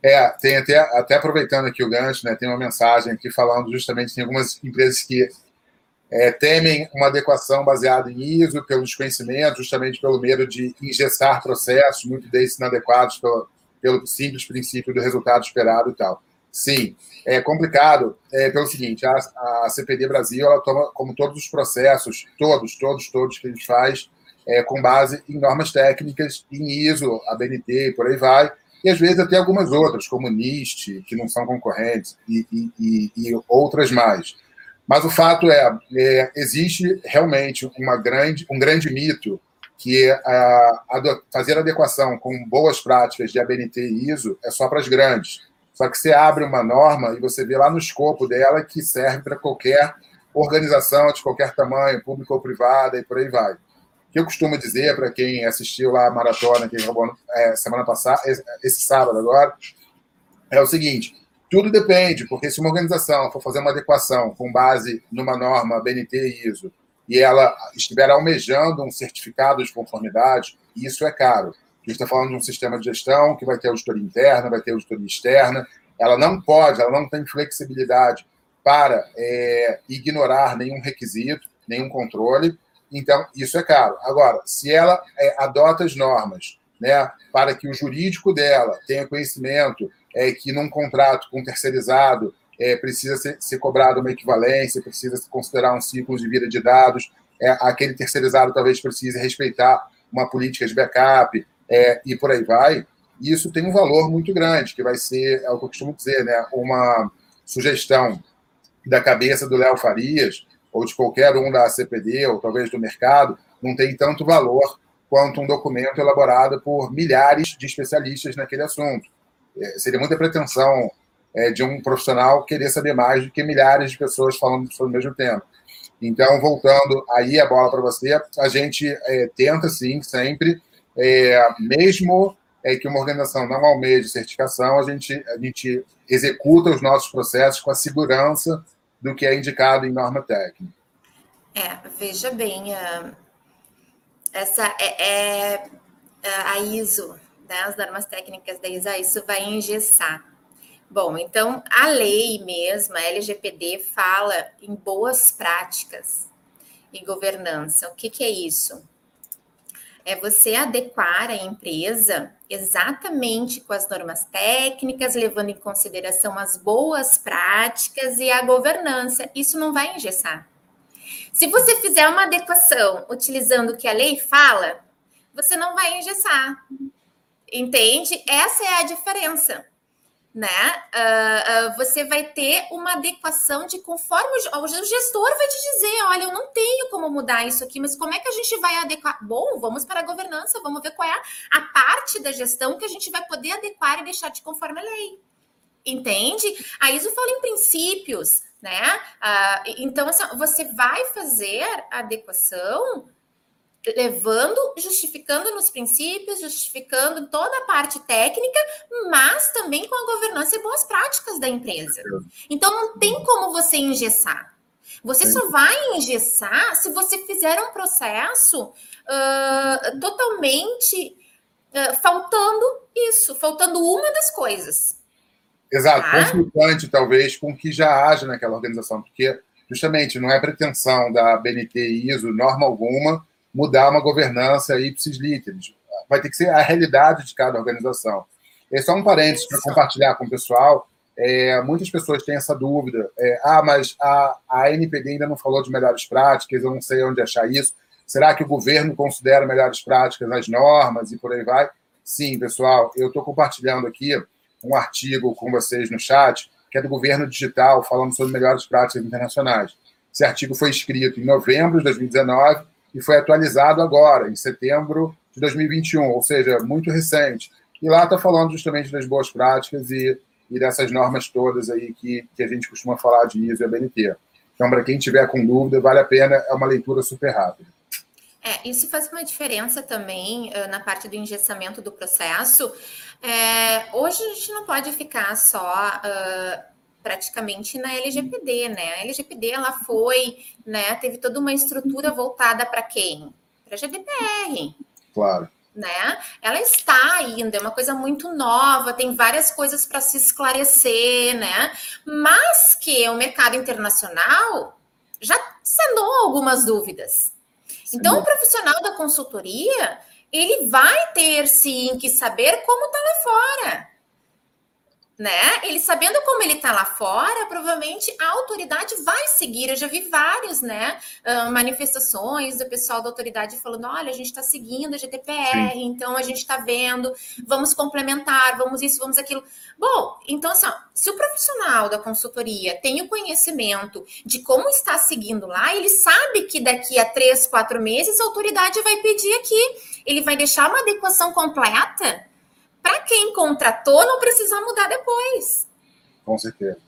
É, tem até, até aproveitando aqui o gancho, né? Tem uma mensagem aqui falando justamente tem algumas empresas que é, temem uma adequação baseada em ISO, pelo desconhecimento, justamente pelo medo de engessar processos, muitos desses inadequados pelo, pelo simples princípio do resultado esperado e tal. Sim, é complicado é, pelo seguinte, a, a, CPD Brasil, ela toma, como todos os processos, todos, todos, todos que a gente faz, é, com base em normas técnicas, em ISO, a BNT e por aí vai, e às vezes até algumas outras, como NIST, que não são concorrentes, e, e, e, e outras mais. Mas o fato é, é, existe realmente uma grande, um grande mito que fazer adequação com boas práticas de ABNT e ISO é só para as grandes. Só que você abre uma norma e você vê lá no escopo dela que serve para qualquer organização de qualquer tamanho, público ou privada, e por aí vai. O que eu costumo dizer para quem assistiu lá a maratona que acabou é, semana passada, esse sábado agora, é o seguinte: tudo depende, porque se uma organização for fazer uma adequação com base numa norma BNT e ISO e ela estiver almejando um certificado de conformidade, isso é caro. A gente está falando de um sistema de gestão que vai ter auditoria interna, vai ter auditoria externa. Ela não pode, ela não tem flexibilidade para é, ignorar nenhum requisito, nenhum controle. Então, isso é caro. Agora, se ela é, adota as normas né, para que o jurídico dela tenha conhecimento é, que num contrato com terceirizado é, precisa ser, ser cobrado uma equivalência, precisa se considerar um ciclo de vida de dados, é, aquele terceirizado talvez precise respeitar uma política de backup é, e por aí vai. Isso tem um valor muito grande, que vai ser, é o que eu costumo dizer, né, uma sugestão da cabeça do Léo Farias, ou de qualquer um da CPD, ou talvez do mercado, não tem tanto valor quanto um documento elaborado por milhares de especialistas naquele assunto. É, seria muita pretensão é, de um profissional querer saber mais do que milhares de pessoas falando sobre o mesmo tema. Então, voltando aí a bola para você, a gente é, tenta sim, sempre, é, mesmo é, que uma organização não almeje certificação, a gente, a gente executa os nossos processos com a segurança do que é indicado em norma técnica. É, veja bem, essa é, é a ISO, né, as normas técnicas da ISO, isso vai engessar Bom, então a lei mesma, a LGPD, fala em boas práticas e governança. O que, que é isso? É você adequar a empresa exatamente com as normas técnicas, levando em consideração as boas práticas e a governança. Isso não vai engessar. Se você fizer uma adequação utilizando o que a lei fala, você não vai engessar. Entende? Essa é a diferença né? Uh, uh, você vai ter uma adequação de conforme o, o, gestor vai te dizer: olha, eu não tenho como mudar isso aqui, mas como é que a gente vai adequar? Bom, vamos para a governança, vamos ver qual é a, a parte da gestão que a gente vai poder adequar e deixar de conforme a lei. Entende? A ISO fala em princípios, né? Uh, então, assim, você vai fazer adequação levando, justificando nos princípios, justificando toda a parte técnica, mas também com a governança e boas práticas da empresa. Então não tem como você engessar. Você só vai engessar se você fizer um processo uh, totalmente uh, faltando isso, faltando uma das coisas. Exato, tá? consultante talvez com o que já haja naquela organização, porque justamente não é pretensão da BNT ISO, norma alguma, mudar uma governança ipsis literis. Vai ter que ser a realidade de cada organização. É só um parênteses para compartilhar com o pessoal. É, muitas pessoas têm essa dúvida. É, ah, mas a, a NPD ainda não falou de melhores práticas, eu não sei onde achar isso. Será que o governo considera melhores práticas as normas e por aí vai? Sim, pessoal, eu estou compartilhando aqui um artigo com vocês no chat, que é do governo digital, falando sobre melhores práticas internacionais. Esse artigo foi escrito em novembro de 2019 e foi atualizado agora, em setembro de 2021, ou seja, muito recente. E lá está falando justamente das boas práticas e, e dessas normas todas aí que, que a gente costuma falar de ISO e ABNT. Então, para quem tiver com dúvida, vale a pena, é uma leitura super rápida. É, isso faz uma diferença também uh, na parte do engessamento do processo. É, hoje a gente não pode ficar só uh, praticamente na LGPD, né? A LGPD ela foi, né? Teve toda uma estrutura voltada para quem? Para a GDPR. Claro. Né? Ela está ainda, é uma coisa muito nova, tem várias coisas para se esclarecer, né? Mas que o mercado internacional já sanou algumas dúvidas. Sim. Então, o profissional da consultoria, ele vai ter sim que saber como está lá fora né? Ele sabendo como ele está lá fora, provavelmente a autoridade vai seguir. Eu já vi vários, né? Uh, manifestações do pessoal da autoridade falando: olha, a gente está seguindo a GDPR, Sim. então a gente está vendo, vamos complementar, vamos isso, vamos aquilo. Bom, então assim, ó, se o profissional da consultoria tem o conhecimento de como está seguindo lá, ele sabe que daqui a três, quatro meses a autoridade vai pedir aqui. Ele vai deixar uma adequação completa para quem contratou não precisar mudar depois. Com certeza.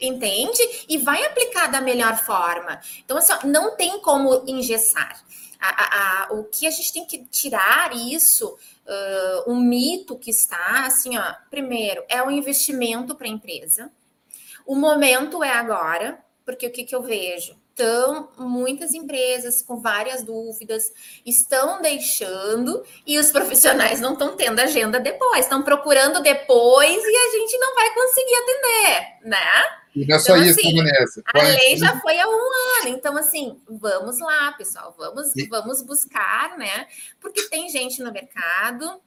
Entende? E vai aplicar da melhor forma. Então, assim, não tem como engessar. A, a, a, o que a gente tem que tirar isso, uh, um mito que está, assim, ó, primeiro, é o investimento para a empresa. O momento é agora, porque o que, que eu vejo? Então, muitas empresas com várias dúvidas estão deixando e os profissionais não estão tendo agenda depois, estão procurando depois e a gente não vai conseguir atender, né? E não é só então, isso, assim, Vanessa. A lei já foi há um ano, então assim, vamos lá, pessoal, vamos, e... vamos buscar, né? Porque tem gente no mercado,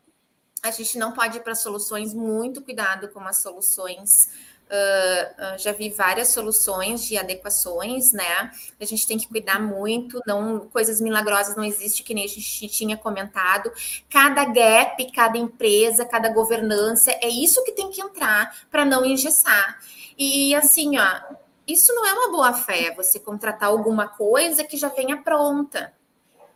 a gente não pode ir para soluções, muito cuidado com as soluções Uh, já vi várias soluções de adequações, né? A gente tem que cuidar muito, não coisas milagrosas não existem, que nem a gente tinha comentado. Cada gap, cada empresa, cada governança, é isso que tem que entrar para não engessar. E assim, ó, isso não é uma boa fé, você contratar alguma coisa que já venha pronta.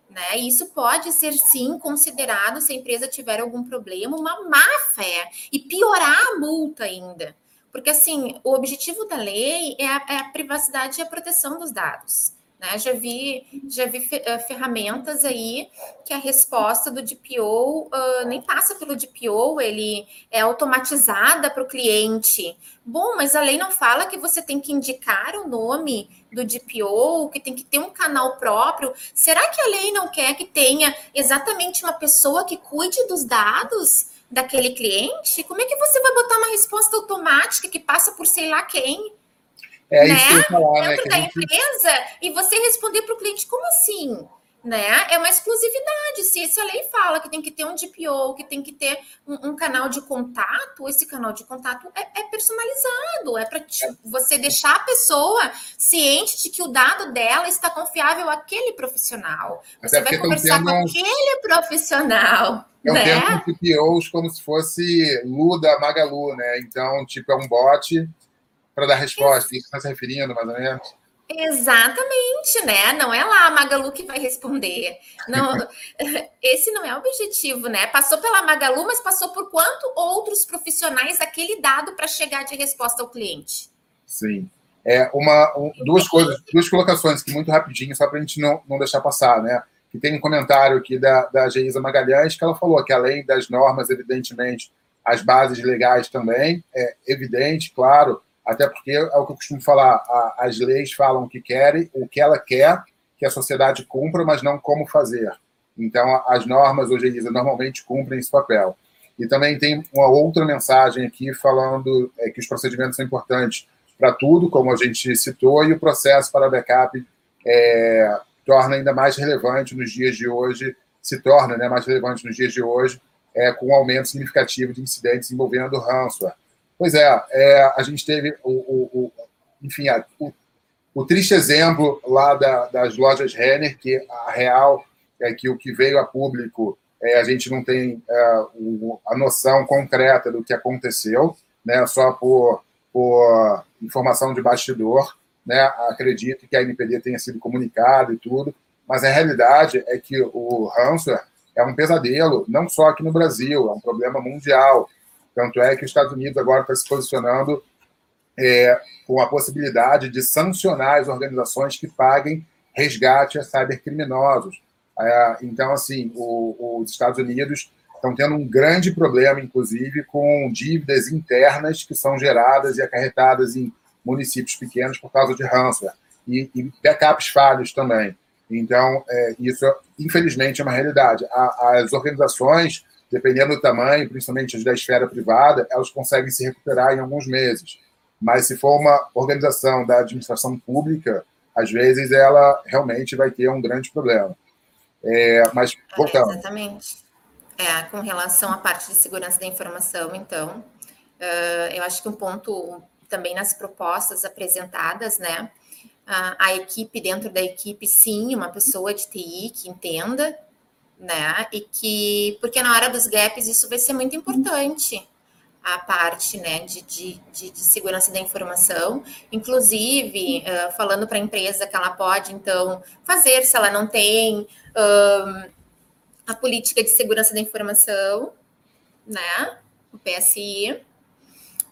Né? Isso pode ser sim considerado, se a empresa tiver algum problema, uma má fé e piorar a multa ainda. Porque, assim, o objetivo da lei é a, é a privacidade e a proteção dos dados. Né? Já vi, já vi eh, ferramentas aí que a resposta do DPO uh, nem passa pelo DPO, ele é automatizada para o cliente. Bom, mas a lei não fala que você tem que indicar o nome do DPO, que tem que ter um canal próprio. Será que a lei não quer que tenha exatamente uma pessoa que cuide dos dados? daquele cliente, como é que você vai botar resposta automática que passa por sei lá quem? É né? isso que eu falar, né, Dentro né? da gente... empresa e você responder para o cliente, como assim? Né? É uma exclusividade. Se essa lei fala que tem que ter um DPO, que tem que ter um, um canal de contato, esse canal de contato é, é personalizado, é para você deixar a pessoa ciente de que o dado dela está confiável àquele profissional. Você vai conversar com aquele profissional. É um né? termo de POs como se fosse Lu da Magalu, né? Então, tipo, é um bot para dar resposta. Isso está se referindo, mais ou menos? Exatamente, né? Não é lá a Magalu que vai responder. Não, esse não é o objetivo, né? Passou pela Magalu, mas passou por quanto outros profissionais aquele dado para chegar de resposta ao cliente? Sim. É uma, um, duas coisas, duas colocações que muito rapidinho, só para a gente não, não deixar passar, né? que tem um comentário aqui da, da Geisa Magalhães, que ela falou que além das normas, evidentemente, as bases legais também, é evidente, claro, até porque é o que eu costumo falar, a, as leis falam o que querem, o que ela quer que a sociedade cumpra, mas não como fazer. Então, as normas, hoje, Elisa, normalmente cumprem esse papel. E também tem uma outra mensagem aqui falando é, que os procedimentos são importantes para tudo, como a gente citou, e o processo para backup é, torna ainda mais relevante nos dias de hoje, se torna né, mais relevante nos dias de hoje, é, com um aumento significativo de incidentes envolvendo ransomware. Pois é, é a gente teve o, o, o enfim, a, o, o, triste exemplo lá da, das lojas Renner, que a real é que o que veio a público, é, a gente não tem é, o, a noção concreta do que aconteceu, né, só por, por informação de bastidor, né, acredito que a NPD tenha sido comunicado e tudo, Mas a realidade é que o ransomware é um pesadelo, não só aqui no Brasil, é um problema mundial. Tanto é que os Estados Unidos agora está se posicionando é, com a possibilidade de sancionar as organizações que paguem resgate a cybercriminosos. É, então, assim, o, os Estados Unidos estão tendo um grande problema, inclusive, com dívidas internas que são geradas e acarretadas em municípios pequenos por causa de ransomware e, e backups falhos também. Então, é, isso, infelizmente, é uma realidade. A, as organizações, dependendo do tamanho, principalmente as da esfera privada, elas conseguem se recuperar em alguns meses. Mas se for uma organização da administração pública, às vezes ela realmente vai ter um grande problema. É, mas, voltando. É, exatamente. É, com relação à parte de segurança da informação, então, uh, eu acho que um ponto também nas propostas apresentadas, né, a, a equipe dentro da equipe, sim, uma pessoa de TI que entenda, né? E que, porque na hora dos gaps isso vai ser muito importante, a parte né, de, de, de, segurança da informação, inclusive uh, falando para a empresa que ela pode, então, fazer se ela não tem a política de segurança da informação, né? O PSI.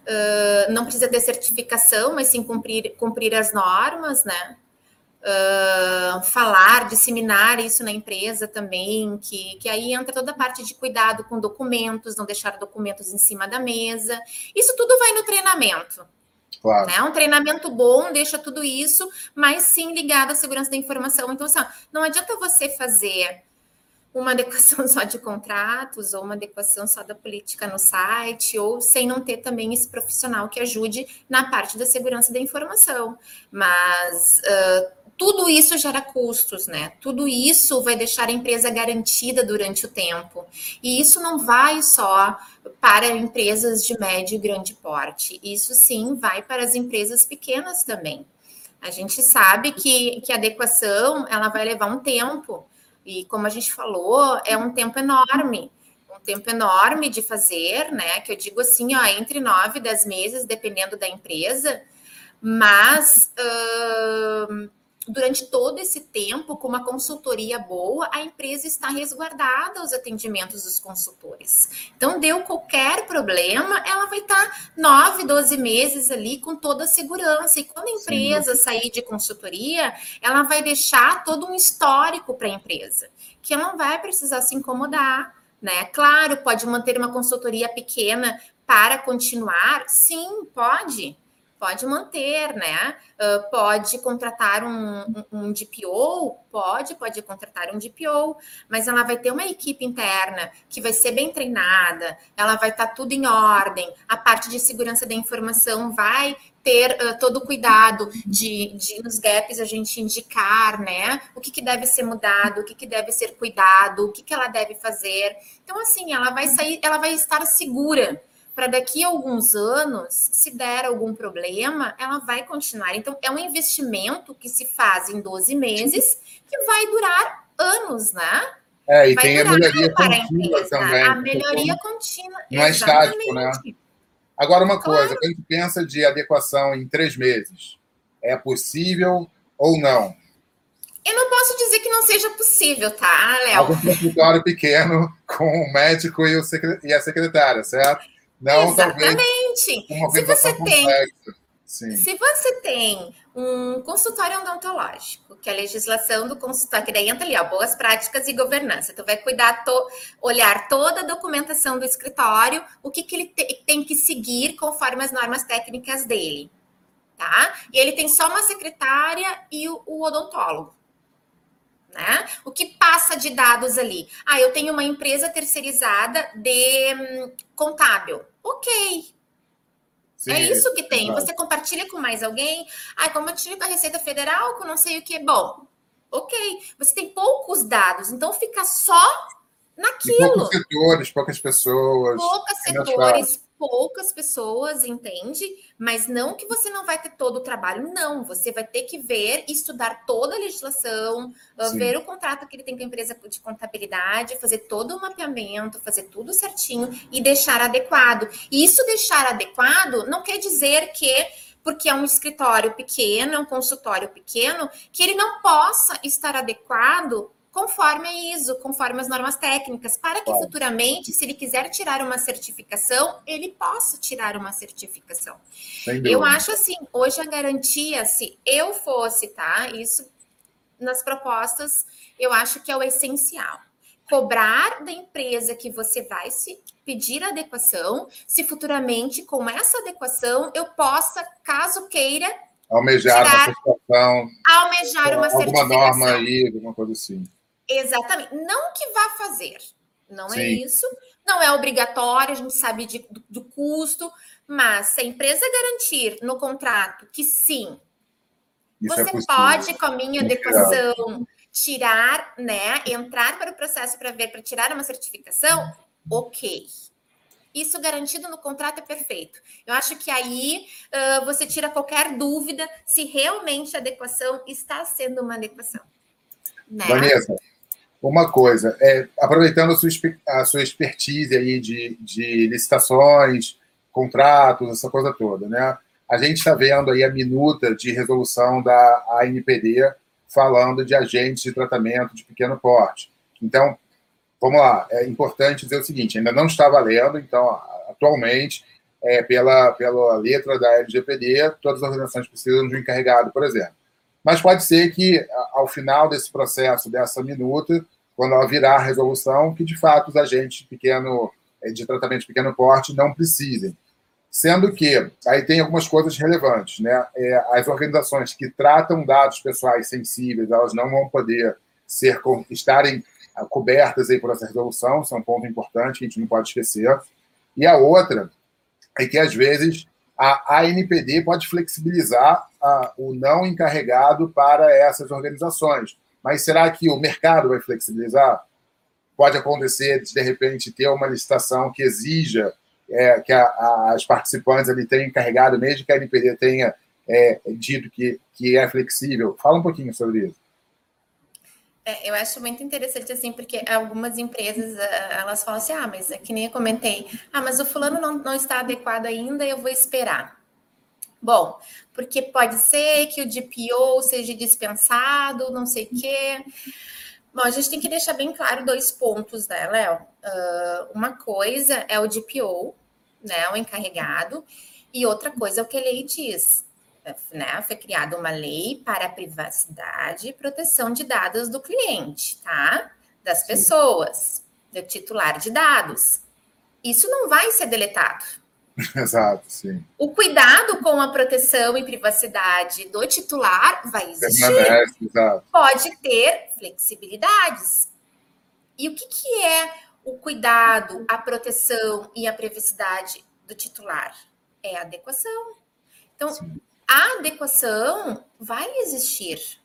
Uh, não precisa ter certificação, mas sim cumprir, cumprir as normas, né? Uh, falar, disseminar isso na empresa também, que, que aí entra toda a parte de cuidado com documentos, não deixar documentos em cima da mesa. Isso tudo vai no treinamento. Claro. Né? Um treinamento bom deixa tudo isso, mas sim ligado à segurança da informação. Então, assim, não adianta você fazer uma adequação só de contratos ou uma adequação só da política no site, ou sem não ter também esse profissional que ajude na parte da segurança da informação. Mas uh, tudo isso gera custos, né? Tudo isso vai deixar a empresa garantida durante o tempo. E isso não vai só para empresas de médio e grande porte, isso sim vai para as empresas pequenas também. A gente sabe que, que a adequação ela vai levar um tempo. E como a gente falou, é um tempo enorme, um tempo enorme de fazer, né? Que eu digo assim, ó, entre nove e dez meses, dependendo da empresa, mas uh, durante todo esse tempo, com uma consultoria boa, a empresa está resguardada aos atendimentos dos consultores. Então, deu qualquer problema, ela vai estar nove, doze meses ali com toda a segurança. E quando a empresa Sim. sair de consultoria, ela vai deixar todo um histórico para a empresa, que ela não vai precisar se incomodar. Né? Claro, pode manter uma consultoria pequena para continuar? Sim, pode pode manter, né? Uh, pode contratar um, um, um, DPO, pode, pode contratar um DPO, mas ela vai ter uma equipe interna que vai ser bem treinada, ela vai estar tá tudo em ordem, a parte de segurança da informação vai ter uh, todo o cuidado de, de, nos gaps a gente indicar, né? O que, que deve ser mudado, o que, que deve ser cuidado, o que, que ela deve fazer. Então, assim, ela vai sair, ela vai estar segura para daqui a alguns anos, se der algum problema, ela vai continuar. Então, é um investimento que se faz em 12 meses, que vai durar anos, né? É, e vai tem a melhoria contínua também. A melhoria contínua. Não é estático, né? Agora, uma claro. coisa, a gente pensa de adequação em três meses, é possível ou não? Eu não posso dizer que não seja possível, tá, Léo? Algum consultório pequeno com o médico e, o e a secretária, certo? Não, Exatamente. Se você tem, se você tem um consultório odontológico, que é a legislação do consultório, que daí entra ali, ó, boas práticas e governança. Tu vai cuidar, to, olhar toda a documentação do escritório, o que, que ele te, tem que seguir conforme as normas técnicas dele. Tá? E ele tem só uma secretária e o, o odontólogo. Né? O que passa de dados ali? Ah, eu tenho uma empresa terceirizada de hum, contábil. Ok. Sim, é isso que tem. Você compartilha com mais alguém. Ah, compartilha com a Receita Federal, com não sei o que. Bom, ok. Você tem poucos dados, então fica só naquilo. E poucos setores, poucas pessoas. Poucos setores, poucas pessoas, entende? Mas não que você não vai ter todo o trabalho, não. Você vai ter que ver, estudar toda a legislação, ah, Sim. ver o contrato que ele tem com a empresa de contabilidade, fazer todo o mapeamento, fazer tudo certinho e deixar adequado. E isso deixar adequado não quer dizer que porque é um escritório pequeno, é um consultório pequeno, que ele não possa estar adequado conforme a ISO, conforme as normas técnicas, para que futuramente, se ele quiser tirar uma certificação, ele possa tirar uma certificação. Eu acho assim, hoje a garantia, se eu fosse, tá? Isso nas propostas, eu acho que é o essencial. Cobrar da empresa que você vai se pedir adequação, se futuramente, com essa adequação, eu possa, caso queira, almejar tirar, uma certificação, almejar uma alguma certificação. norma aí, alguma coisa assim. Exatamente. Não que vá fazer, não é Sim. é isso. Não é obrigatório, a gente sabe de, do, do, custo, mas se a empresa garantir no contrato que sim, isso é você é pode, com a minha adequação, tirar, né? Entrar para o processo para ver, para tirar uma certificação, ok. Isso garantido no contrato é perfeito. Eu acho que aí uh, você tira qualquer dúvida se realmente a adequação está sendo uma adequação. Né? Vanessa, uma coisa, é, aproveitando a sua, a sua expertise aí de, de licitações, contratos, essa coisa toda, né? A gente está vendo aí a minuta de resolução da ANPD falando de agentes de tratamento de pequeno porte. Então, vamos lá, é importante dizer o seguinte, ainda não está valendo, então, atualmente, é, pela, pela letra da LGPD, todas as organizações precisam de um encarregado, por exemplo. Mas pode ser que, ao final desse processo, dessa minuta, quando ela virar a resolução, que de fato os agentes pequeno, é, de tratamento de pequeno porte não precisem. Sendo que aí tem algumas coisas relevantes, né? É, as organizações que tratam dados pessoais sensíveis, elas não vão poder ser estarem ah, cobertas aí por essa resolução, isso é um ponto importante que a gente não pode esquecer. E a outra é que às vezes a ANPD pode flexibilizar o não encarregado para essas organizações. Mas será que o mercado vai flexibilizar? Pode acontecer de, de repente, ter uma licitação que exija é, que a, a, as participantes ali tenham encarregado, mesmo que a NPD tenha é, dito que, que é flexível. Fala um pouquinho sobre isso. É, eu acho muito interessante, assim, porque algumas empresas, ah, elas falam assim, ah, mas é que nem eu comentei, ah, mas o fulano não, não está adequado ainda, eu vou esperar. Bom, porque pode ser que o DPO seja dispensado, não sei o quê. Bom, a gente tem que deixar bem claro dois pontos, né, Léo? Uh, uma coisa é o DPO, né, o encarregado, e outra coisa é o que a lei diz. Né? Foi criada uma lei para a privacidade e proteção de dados do cliente, tá? Das pessoas, do titular de dados. Isso não vai ser deletado. Exato, sim. O cuidado com a proteção e privacidade do titular vai existir. Exato. Pode ter flexibilidades. E o que, que é o cuidado, a proteção e a privacidade do titular? É a adequação. Então, sim. a adequação vai existir.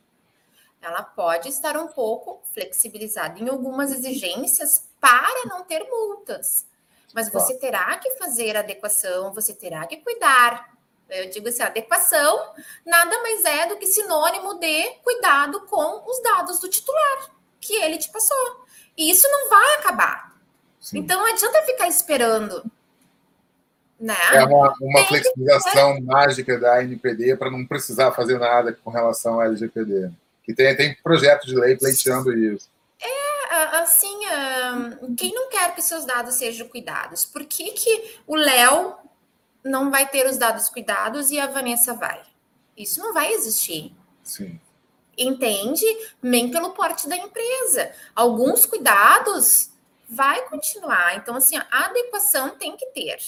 Ela pode estar um pouco flexibilizada em algumas exigências para não ter multas mas você terá que fazer adequação, você terá que cuidar. Eu digo assim, adequação nada mais é do que sinônimo de cuidado com os dados do titular que ele te passou. E isso não vai acabar. Sim. Então não adianta ficar esperando. Né? É uma, uma flexibilização mágica da NPD para não precisar fazer nada com relação à LGPD. Que tem, tem projeto de lei pleiteando isso. Assim, quem não quer que seus dados sejam cuidados? Por que, que o Léo não vai ter os dados cuidados e a Vanessa vai? Isso não vai existir. Sim. Entende? Nem pelo porte da empresa. Alguns cuidados vai continuar. Então, assim, a adequação tem que ter.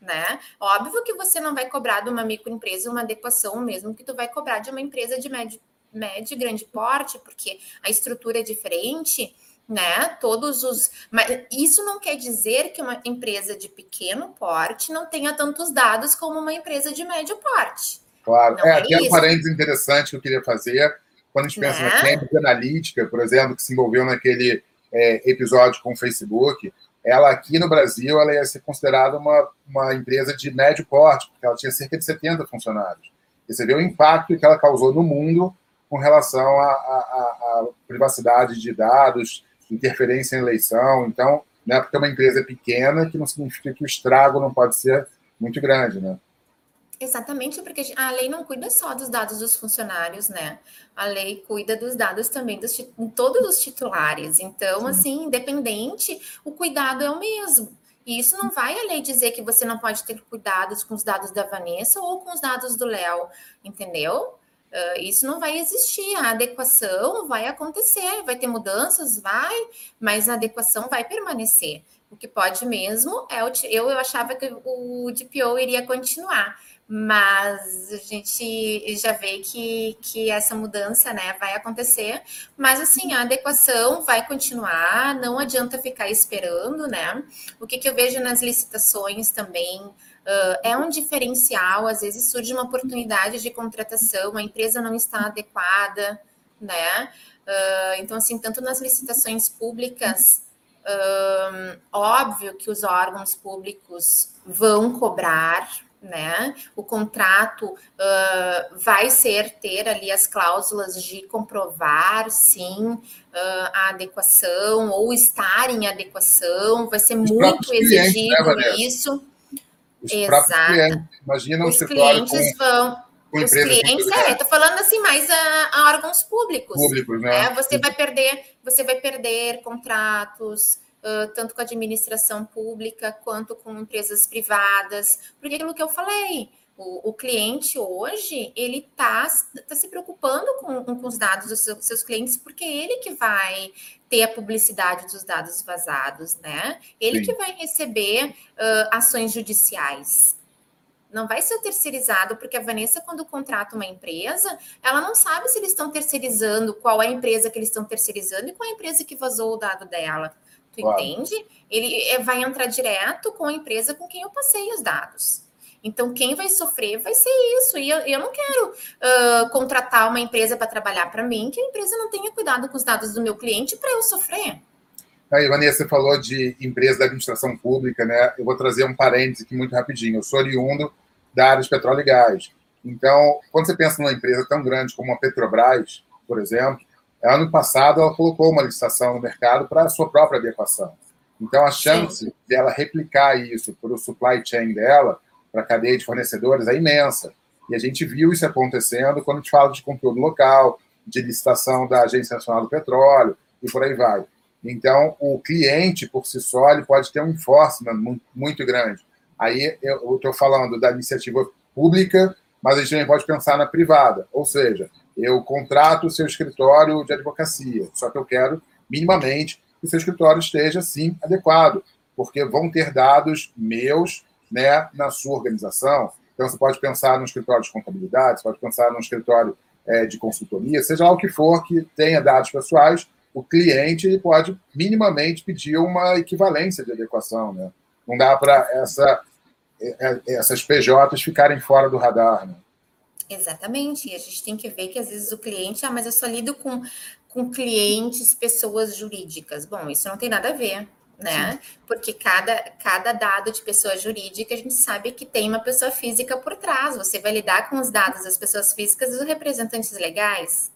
Né? Óbvio que você não vai cobrar de uma microempresa uma adequação mesmo que tu vai cobrar de uma empresa de médio, médio e grande porte, porque a estrutura é diferente, né? Todos os. Mas isso não quer dizer que uma empresa de pequeno porte não tenha tantos dados como uma empresa de médio porte. Claro, não é, é um parênteses interessante que eu queria fazer. Quando a gente pensa né? na Cambridge Analytica, por exemplo, que se envolveu naquele é, episódio com o Facebook, ela aqui no Brasil ela ia ser considerada uma, uma empresa de médio porte, porque ela tinha cerca de 70 funcionários. E você vê o impacto que ela causou no mundo com relação à privacidade de dados, interferência em eleição. Então, né, porque é uma empresa pequena, que não significa que o estrago não pode ser muito grande, né? Exatamente, porque a lei não cuida só dos dados dos funcionários, né? A lei cuida dos dados também dos todos os titulares. Então, Sim. assim, independente, o cuidado é o mesmo. E isso não vai a lei dizer que você não pode ter cuidados com os dados da Vanessa ou com os dados do Léo, entendeu? Uh, isso não vai existir. A adequação vai acontecer, vai ter mudanças, vai, mas a adequação vai permanecer. O que pode mesmo é o, eu, eu achava que o DPO iria continuar mas a gente já vê que, que essa mudança né, vai acontecer, mas assim, a adequação vai continuar, não adianta ficar esperando, né? O que, que eu vejo nas licitações também uh, é um diferencial, às vezes surge uma oportunidade de contratação, a empresa não está adequada, né? Uh, então, assim, tanto nas licitações públicas, uh, óbvio que os órgãos públicos vão cobrar né? O contrato uh, vai ser ter ali as cláusulas de comprovar, sim, uh, a adequação ou estar em adequação, vai ser Os muito exigido né, isso. Os Exato. Imagina um Os clientes com... vão os clientes, é, tô falando assim mais a, a órgãos públicos. Públicos, né? É, você vai perder, você vai perder contratos, uh, tanto com a administração pública quanto com empresas privadas, porque aquilo que eu falei, o, cliente hoje ele está tá se preocupando com, com os dados dos seus, seus, clientes, porque é ele que vai ter a publicidade dos dados vazados, né? Ele Sim. que vai receber uh, ações judiciais. Não vai ser terceirizado, porque a Vanessa, quando contrata uma empresa, ela não sabe se eles estão terceirizando, qual é a empresa que eles estão terceirizando e qual é a empresa que vazou o dado dela. Tu claro. entende? Ele é, vai entrar direto com a empresa com quem eu passei os dados. Então, quem vai sofrer vai ser isso. E eu, eu não quero uh, contratar uma empresa para trabalhar para mim, que a empresa não tenha cuidado com os dados do meu cliente para eu sofrer. Aí, Vanessa, você falou de empresa da administração pública, né? Eu vou trazer um parêntese aqui muito rapidinho. Eu sou oriundo da área de petróleo e gás. Então, quando você pensa numa empresa tão grande como a Petrobras, por exemplo, Ano passado, ela colocou uma licitação no mercado para a sua própria adequação. Então, a chance Sim. dela replicar isso para o supply chain dela, para a cadeia de fornecedores, é imensa. E a gente viu isso acontecendo quando a gente fala de conteúdo local, de licitação da Agência Nacional do Petróleo e por aí vai. Então, o cliente, por si só, ele pode ter um enforcement muito, muito grande. Aí eu estou falando da iniciativa pública, mas a gente também pode pensar na privada. Ou seja, eu contrato o seu escritório de advocacia, só que eu quero minimamente que o seu escritório esteja, sim, adequado, porque vão ter dados meus né, na sua organização. Então, você pode pensar no escritório de contabilidade, você pode pensar no escritório é, de consultoria, seja lá o que for que tenha dados pessoais, o cliente pode minimamente pedir uma equivalência de adequação. Né? Não dá para essa, é, é, essas PJs ficarem fora do radar. Né? Exatamente, e a gente tem que ver que às vezes o cliente, ah, mas eu só lido com, com clientes, pessoas jurídicas. Bom, isso não tem nada a ver, né? Sim. Porque cada, cada dado de pessoa jurídica, a gente sabe que tem uma pessoa física por trás. Você vai lidar com os dados das pessoas físicas e dos representantes legais,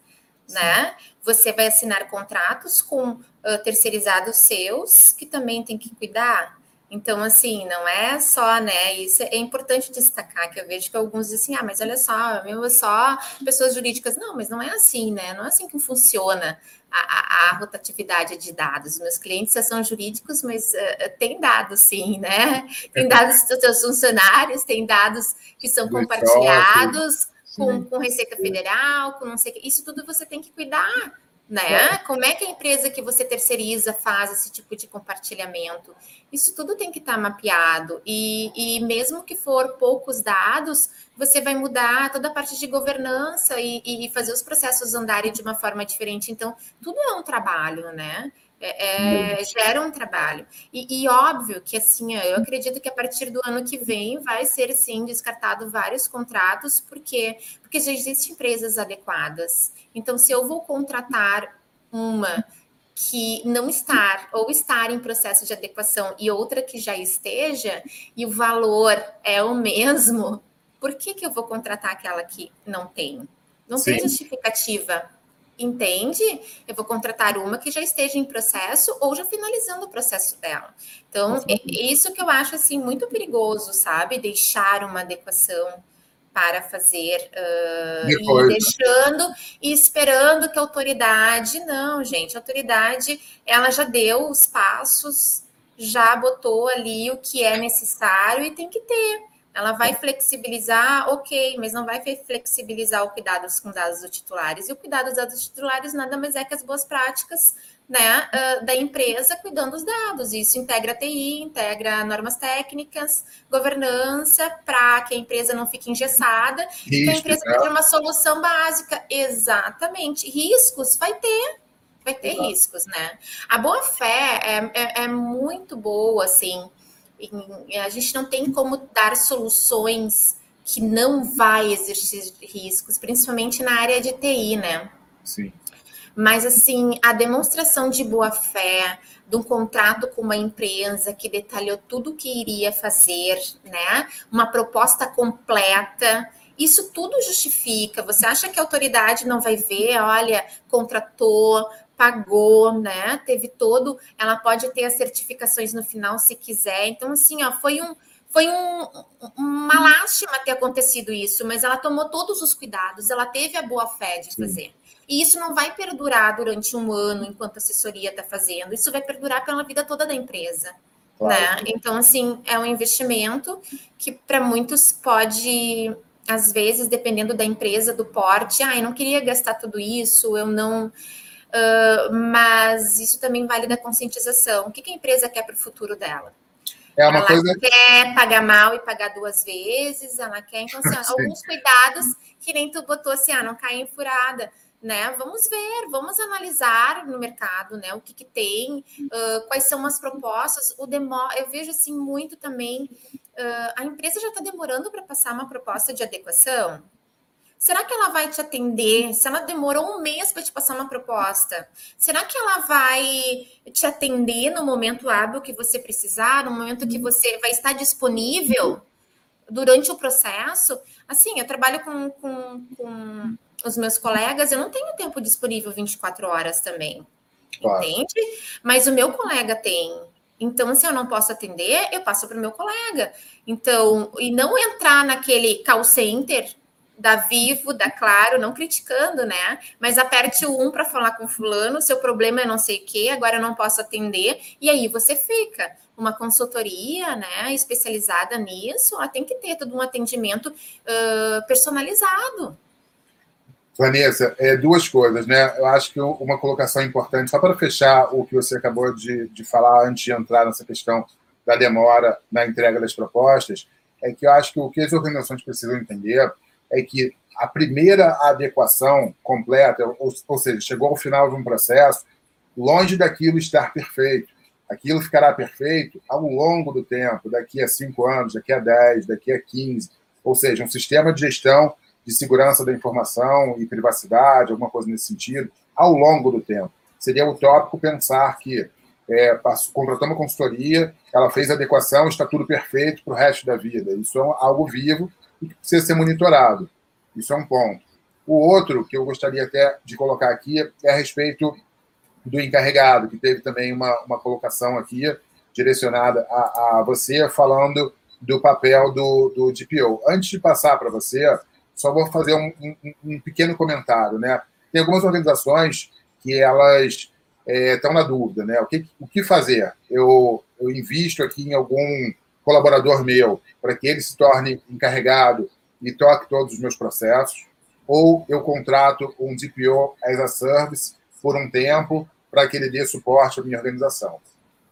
Sim. né? Você vai assinar contratos com uh, terceirizados seus, que também tem que cuidar. Então, assim, não é só, né? Isso é importante destacar, que eu vejo que alguns dizem, ah, mas olha só, meu, é só pessoas jurídicas. Não, mas não é assim, né? Não é assim que funciona a, a, rotatividade de dados. Meus clientes são jurídicos, mas uh, tem dados, sim, né? Tem dados dos seus funcionários, tem dados que são compartilhados com, com Receita Federal, com não sei o que. Isso tudo você tem que cuidar né? Como é que a empresa que você terceiriza faz esse tipo de compartilhamento? Isso tudo tem que estar tá mapeado. E, e mesmo que for poucos dados, você vai mudar toda a parte de governança e, e fazer os processos andarem de uma forma diferente. Então, tudo é um trabalho, né? É, é, gera um trabalho. E, e, óbvio que assim, eu acredito que a partir do ano que vem vai ser sim descartado vários contratos, porque porque já existem empresas adequadas. Então, se eu vou contratar uma que não estar ou estar em processo de adequação e outra que já esteja e o valor é o mesmo, por que, que eu vou contratar aquela que não tem? Não Sim. tem justificativa entende, eu vou contratar uma que já esteja em processo ou já finalizando o processo dela. Então, é isso que eu acho assim muito perigoso, sabe? Deixar uma adequação para fazer uh, e deixando e esperando que a autoridade não gente a autoridade ela já deu os passos já botou ali o que é necessário e tem que ter ela vai flexibilizar, ok, mas não vai flexibilizar o cuidado com dados dos titulares. E o cuidado dos dados titulares nada mais é que as boas práticas né, da empresa cuidando dos dados. Isso integra a TI, integra normas técnicas, governança, para que a empresa não fique engessada Risco, que a empresa tenha uma solução básica. Exatamente. Riscos vai ter. Vai ter Exato. riscos, né? A boa fé é, é, é muito boa, assim a gente não tem como dar soluções que não vai existir riscos, principalmente na área de TI, né? Sim. Mas assim, a demonstração de boa fé, de um contrato com uma empresa que detalhou tudo o que iria fazer, né? Uma proposta completa. Isso tudo justifica. Você acha que a autoridade não vai ver? Olha, contratou, pagou, né? Teve todo, ela pode ter as certificações no final se quiser. Então, assim, ó, foi um foi um, uma lástima ter acontecido isso, mas ela tomou todos os cuidados, ela teve a boa fé de fazer. E isso não vai perdurar durante um ano enquanto a assessoria está fazendo, isso vai perdurar pela vida toda da empresa. Claro. Né? Então, assim, é um investimento que para muitos pode, às vezes, dependendo da empresa, do porte, ah, eu não queria gastar tudo isso, eu não Uh, mas isso também vale da conscientização. O que, que a empresa quer para o futuro dela? É uma ela coisa... quer pagar mal e pagar duas vezes, ela quer, então, assim, alguns cuidados que nem tu botou assim, ah, não caia em furada, né? Vamos ver, vamos analisar no mercado, né? O que, que tem, uh, quais são as propostas, o demo... eu vejo assim muito também, uh, a empresa já está demorando para passar uma proposta de adequação, Será que ela vai te atender? Se ela demorou um mês para te passar uma proposta, será que ela vai te atender no momento hábil que você precisar, no momento que você vai estar disponível durante o processo? Assim, eu trabalho com, com, com os meus colegas, eu não tenho tempo disponível 24 horas também. Claro. Entende? Mas o meu colega tem. Então, se eu não posso atender, eu passo para o meu colega. Então, e não entrar naquele call center da Vivo, da Claro, não criticando, né? Mas aperte o 1 para falar com fulano, seu problema é não sei o quê, agora eu não posso atender, e aí você fica. Uma consultoria, né, especializada nisso, ela tem que ter todo um atendimento uh, personalizado. Vanessa, é, duas coisas, né? Eu acho que uma colocação importante, só para fechar o que você acabou de, de falar antes de entrar nessa questão da demora na entrega das propostas, é que eu acho que o que as organizações precisam entender é que a primeira adequação completa, ou, ou seja, chegou ao final de um processo, longe daquilo estar perfeito. Aquilo ficará perfeito ao longo do tempo, daqui a cinco anos, daqui a dez, daqui a quinze. Ou seja, um sistema de gestão de segurança da informação e privacidade, alguma coisa nesse sentido, ao longo do tempo. Seria utópico pensar que é, contratou uma consultoria, ela fez adequação, está tudo perfeito para o resto da vida. Isso é algo vivo e que precisa ser monitorado. Isso é um ponto. O outro que eu gostaria até de colocar aqui é a respeito do encarregado, que teve também uma, uma colocação aqui direcionada a, a você, falando do papel do, do DPO. Antes de passar para você, só vou fazer um, um, um, pequeno comentário. Né? Tem algumas organizações que elas estão é, na dúvida, né? O que, o que fazer? Eu, eu invisto aqui em algum colaborador meu para que ele se torne encarregado e toque todos os meus processos, ou eu contrato um DPO as a service por um tempo para que ele dê suporte à minha organização.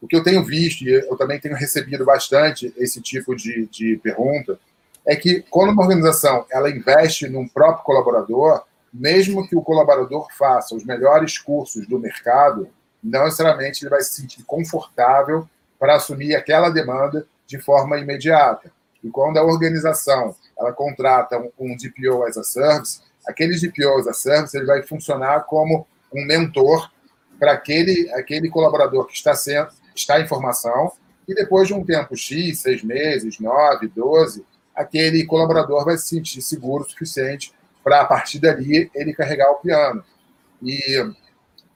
O que eu tenho visto, e eu também tenho recebido bastante esse tipo de, de pergunta, é que quando uma organização ela investe num próprio colaborador, mesmo que o colaborador faça os melhores cursos do mercado, não necessariamente ele vai se sentir confortável para assumir aquela demanda de forma imediata. E quando a organização ela contrata um, DPO as a service, aquele DPO as a service ele vai funcionar como um mentor para aquele, aquele colaborador que está, sendo, está em formação e depois de um tempo X, seis meses, nove, doze, aquele colaborador vai se sentir seguro o suficiente para, a partir dali, ele carregar o piano. E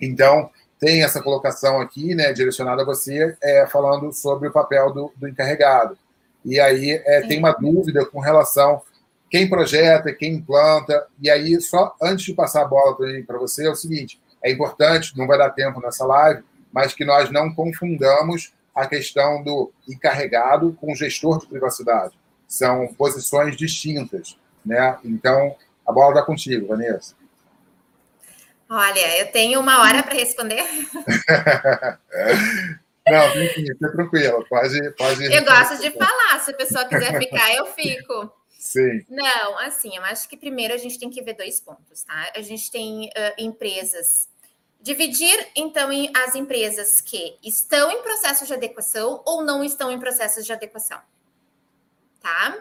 então tem essa colocação aqui, né, direcionada a você, é, falando sobre o papel do, do encarregado. E aí é, tem uma dúvida com relação quem projeta, quem implanta. E aí, só antes de passar a bola para você, é o seguinte: é importante, não vai dar tempo nessa live, mas que nós não confundamos a questão do encarregado com o gestor de privacidade. São posições distintas. Né? Então, a bola está contigo, Vanessa. Olha, eu tenho uma hora para responder. Não, fica tranquila, pode, pode. Eu gosto de falar, se a pessoa quiser ficar, eu fico. Sim. Não, assim, eu acho que primeiro a gente tem que ver dois pontos, tá? A gente tem uh, empresas. Dividir, então, em as empresas que estão em processo de adequação ou não estão em processo de adequação. Tá?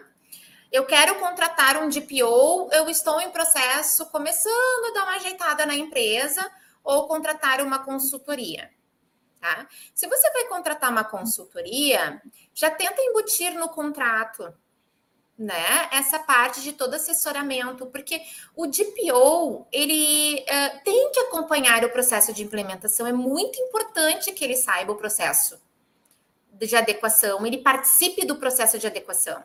Eu quero contratar um DPO, eu estou em processo começando a dar uma ajeitada na empresa ou contratar uma consultoria. Tá? Se você vai contratar uma consultoria, já tenta embutir no contrato né, essa parte de todo assessoramento, porque o DPO ele uh, tem que acompanhar o processo de implementação. É muito importante que ele saiba o processo de adequação, ele participe do processo de adequação.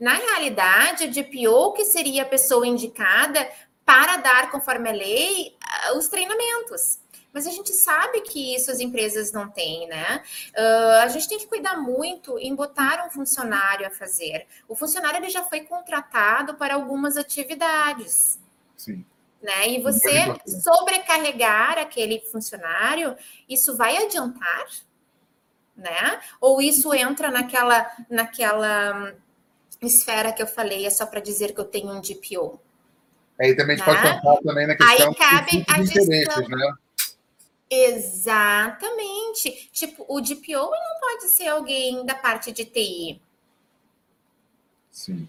Na realidade, a DPO que seria a pessoa indicada para dar, conforme a lei, uh, os treinamentos. Mas a gente sabe que isso as empresas não têm, né? Uh, a gente tem que cuidar muito em botar um funcionário a fazer. O funcionário ele já foi contratado para algumas atividades. Sim. Né? E você sobrecarregar aquele funcionário, isso vai adiantar? Né? Ou isso entra naquela, naquela esfera que eu falei, é só para dizer que eu tenho um DPO? Aí também a gente né? pode pensar também na questão Aí cabe a gestão. né? Exatamente. Tipo, o DPO não pode ser alguém da parte de TI. Sim.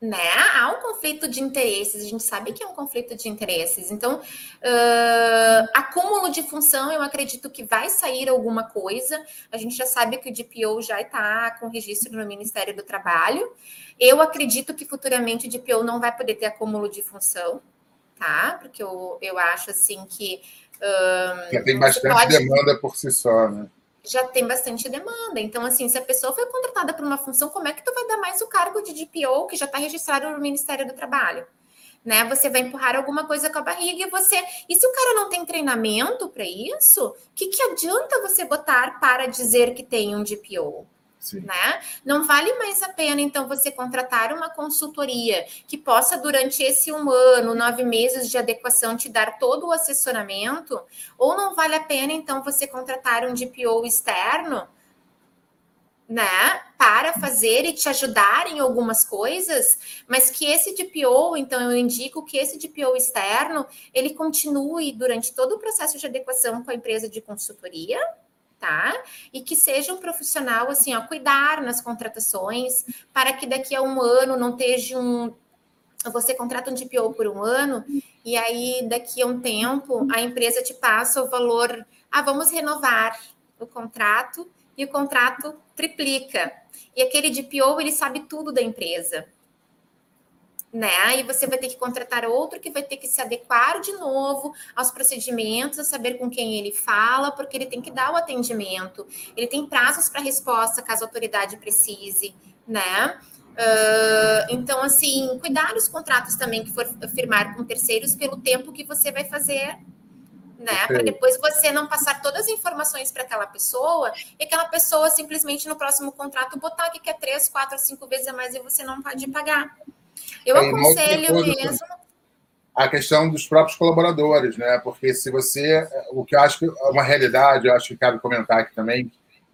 Né? Há um conflito de interesses, a gente sabe que é um conflito de interesses. Então, uh, acúmulo de função, eu acredito que vai sair alguma coisa. A gente já sabe que o DPO já está com registro no Ministério do Trabalho. Eu acredito que futuramente o DPO não vai poder ter acúmulo de função, tá? Porque eu, eu acho assim que já tem bastante pode... demanda por si só, né? Já tem bastante demanda. Então, assim, se a pessoa foi contratada para uma função, como é que tu vai dar mais o cargo de DPO que já está registrado no Ministério do Trabalho? Né? Você vai empurrar alguma coisa com a barriga e você. E se o cara não tem treinamento para isso, o que, que adianta você botar para dizer que tem um DPO? Né? Não vale mais a pena, então, você contratar uma consultoria que possa, durante esse um ano, nove meses de adequação, te dar todo o assessoramento, ou não vale a pena, então, você contratar um DPO externo, né, para fazer e te ajudar em algumas coisas, mas que esse DPO, então eu indico que esse DPO externo, ele continue durante todo o processo de adequação com a empresa de consultoria, tá? E que seja um profissional, assim, ó, cuidar nas contratações, para que daqui a um ano não esteja um. Você contrata um DPO por um ano, e aí daqui a um tempo a empresa te passa o valor. Ah, vamos renovar o contrato, e o contrato triplica. E aquele DPO, ele sabe tudo da empresa né? Aí você vai ter que contratar outro que vai ter que se adequar de novo aos procedimentos, a saber com quem ele fala, porque ele tem que dar o atendimento, ele tem prazos para resposta caso a autoridade precise, né? Uh, então, assim, cuidar dos contratos também que for firmar com terceiros pelo tempo que você vai fazer, né? Para depois você não passar todas as informações para aquela pessoa e aquela pessoa simplesmente no próximo contrato botar que quer três, quatro, cinco vezes a mais e você não pode pagar. Eu aconselho mesmo. A questão dos próprios colaboradores, né? Porque se você. O que eu acho que é uma realidade, eu acho que cabe comentar aqui também,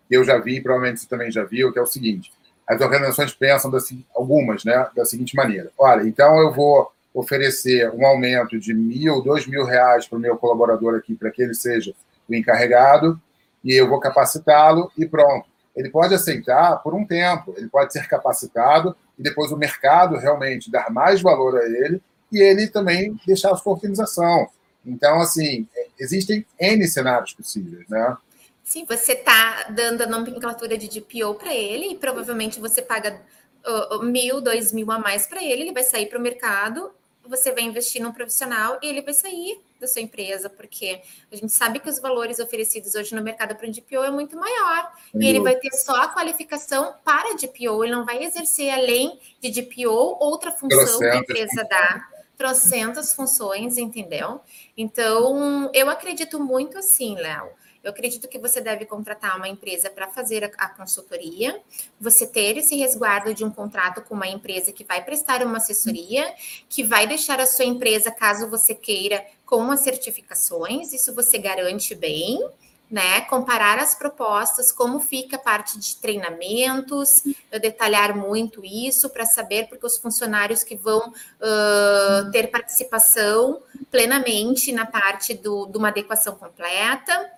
que eu já vi, provavelmente você também já viu, que é o seguinte: as organizações pensam, assim, algumas, né, da seguinte maneira: olha, então eu vou oferecer um aumento de mil, dois mil reais para o meu colaborador aqui, para que ele seja o encarregado, e eu vou capacitá-lo e pronto. Ele pode aceitar por um tempo, ele pode ser capacitado e depois o mercado realmente dar mais valor a ele e ele também deixar a sua organização. Então, assim, existem N cenários possíveis, né? Sim, você está dando a nomenclatura de DPO para ele e provavelmente você paga uh, mil, dois mil a mais para ele, ele vai sair para o mercado, você vai investir num profissional e ele vai sair da sua empresa, porque a gente sabe que os valores oferecidos hoje no mercado para o DPO é muito maior. E ele vai ter só a qualificação para DPO, ele não vai exercer além de DPO outra função que a empresa dá trocentas funções, entendeu? Então, eu acredito muito assim, Léo. Eu acredito que você deve contratar uma empresa para fazer a, a, consultoria, você ter esse resguardo de um contrato com uma empresa que vai prestar uma assessoria, que vai deixar a sua empresa, caso você queira, com as certificações, isso você garante bem né? Comparar as propostas, como fica a parte de treinamentos, eu detalhar muito isso para saber, porque os funcionários que vão uh, ter participação plenamente na parte do, de uma adequação completa.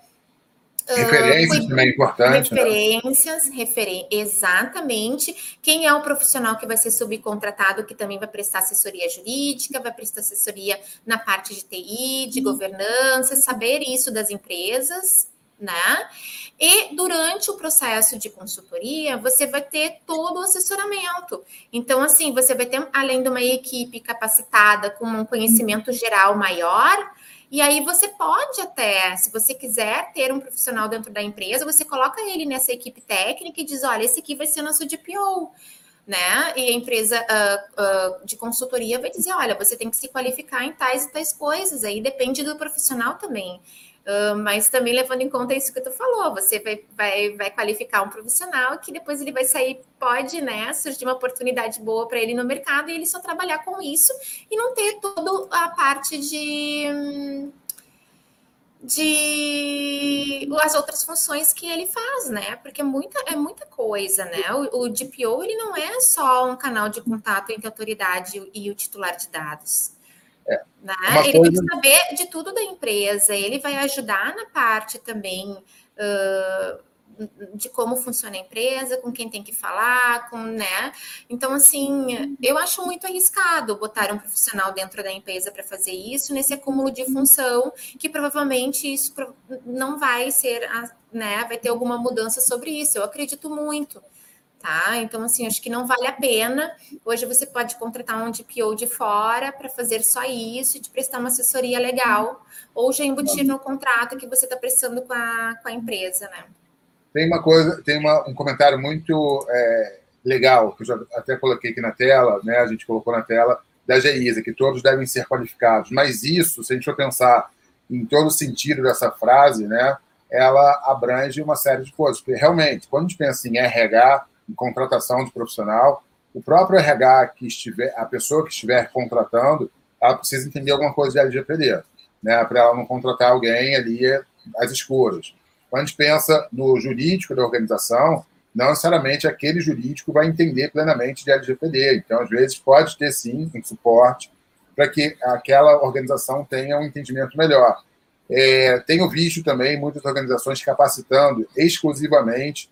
Referências uh, também é importante. Né? Referências, né? referen exatamente. Quem é o profissional que vai ser subcontratado, que também vai prestar assessoria jurídica, vai prestar assessoria na parte de TI, de governança, saber isso das empresas, né? E durante o processo de consultoria, você vai ter todo o assessoramento. Então, assim, você vai ter, além de uma equipe capacitada com um conhecimento geral maior, e aí você pode até, se você quiser ter um profissional dentro da empresa, você coloca ele nessa equipe técnica e diz: olha, esse aqui vai ser nosso DPO. Né? E a empresa uh, uh, de consultoria vai dizer: olha, você tem que se qualificar em tais e tais coisas, aí depende do profissional também. Mas também levando em conta isso que tu falou, você vai, vai, vai qualificar um profissional que depois ele vai sair, pode, né, surgir uma oportunidade boa para ele no mercado e ele só trabalhar com isso e não ter toda a parte de de as outras funções que ele faz, né? Porque é muita, é muita coisa, né? O, o DPO ele não é só um canal de contato entre a autoridade e o titular de dados. É. Né? Ele coisa... tem que saber de tudo da empresa, ele vai ajudar na parte também uh, de como funciona a empresa, com quem tem que falar, com, né? Então, assim, eu acho muito arriscado botar um profissional dentro da empresa para fazer isso, nesse acúmulo de função, que provavelmente isso não vai ser, né? Vai ter alguma mudança sobre isso. Eu acredito muito tá? Então, assim, acho que não vale a pena. Hoje você pode contratar um DPO de fora para fazer só isso te prestar uma assessoria legal, ou já embutir no contrato que você está prestando com a, com a empresa, né? Tem uma coisa, tem uma, um comentário muito é, legal, que eu já até coloquei aqui na tela, né? A gente colocou na tela, da GISA, que todos devem ser qualificados. Mas isso, se a gente for pensar em todo o sentido dessa frase, né? Ela abrange uma série de coisas. Porque realmente, quando a gente pensa em RH, em contratação de profissional, o próprio RH que estiver, a pessoa que estiver contratando, ela precisa entender alguma coisa de LGPD, né, para ela não contratar alguém ali às escuras. Quando a gente pensa no jurídico da organização, não necessariamente aquele jurídico vai entender plenamente de LGPD. Então, às vezes, pode ter sim um suporte para que aquela organização tenha um entendimento melhor. É, tenho visto também muitas organizações capacitando exclusivamente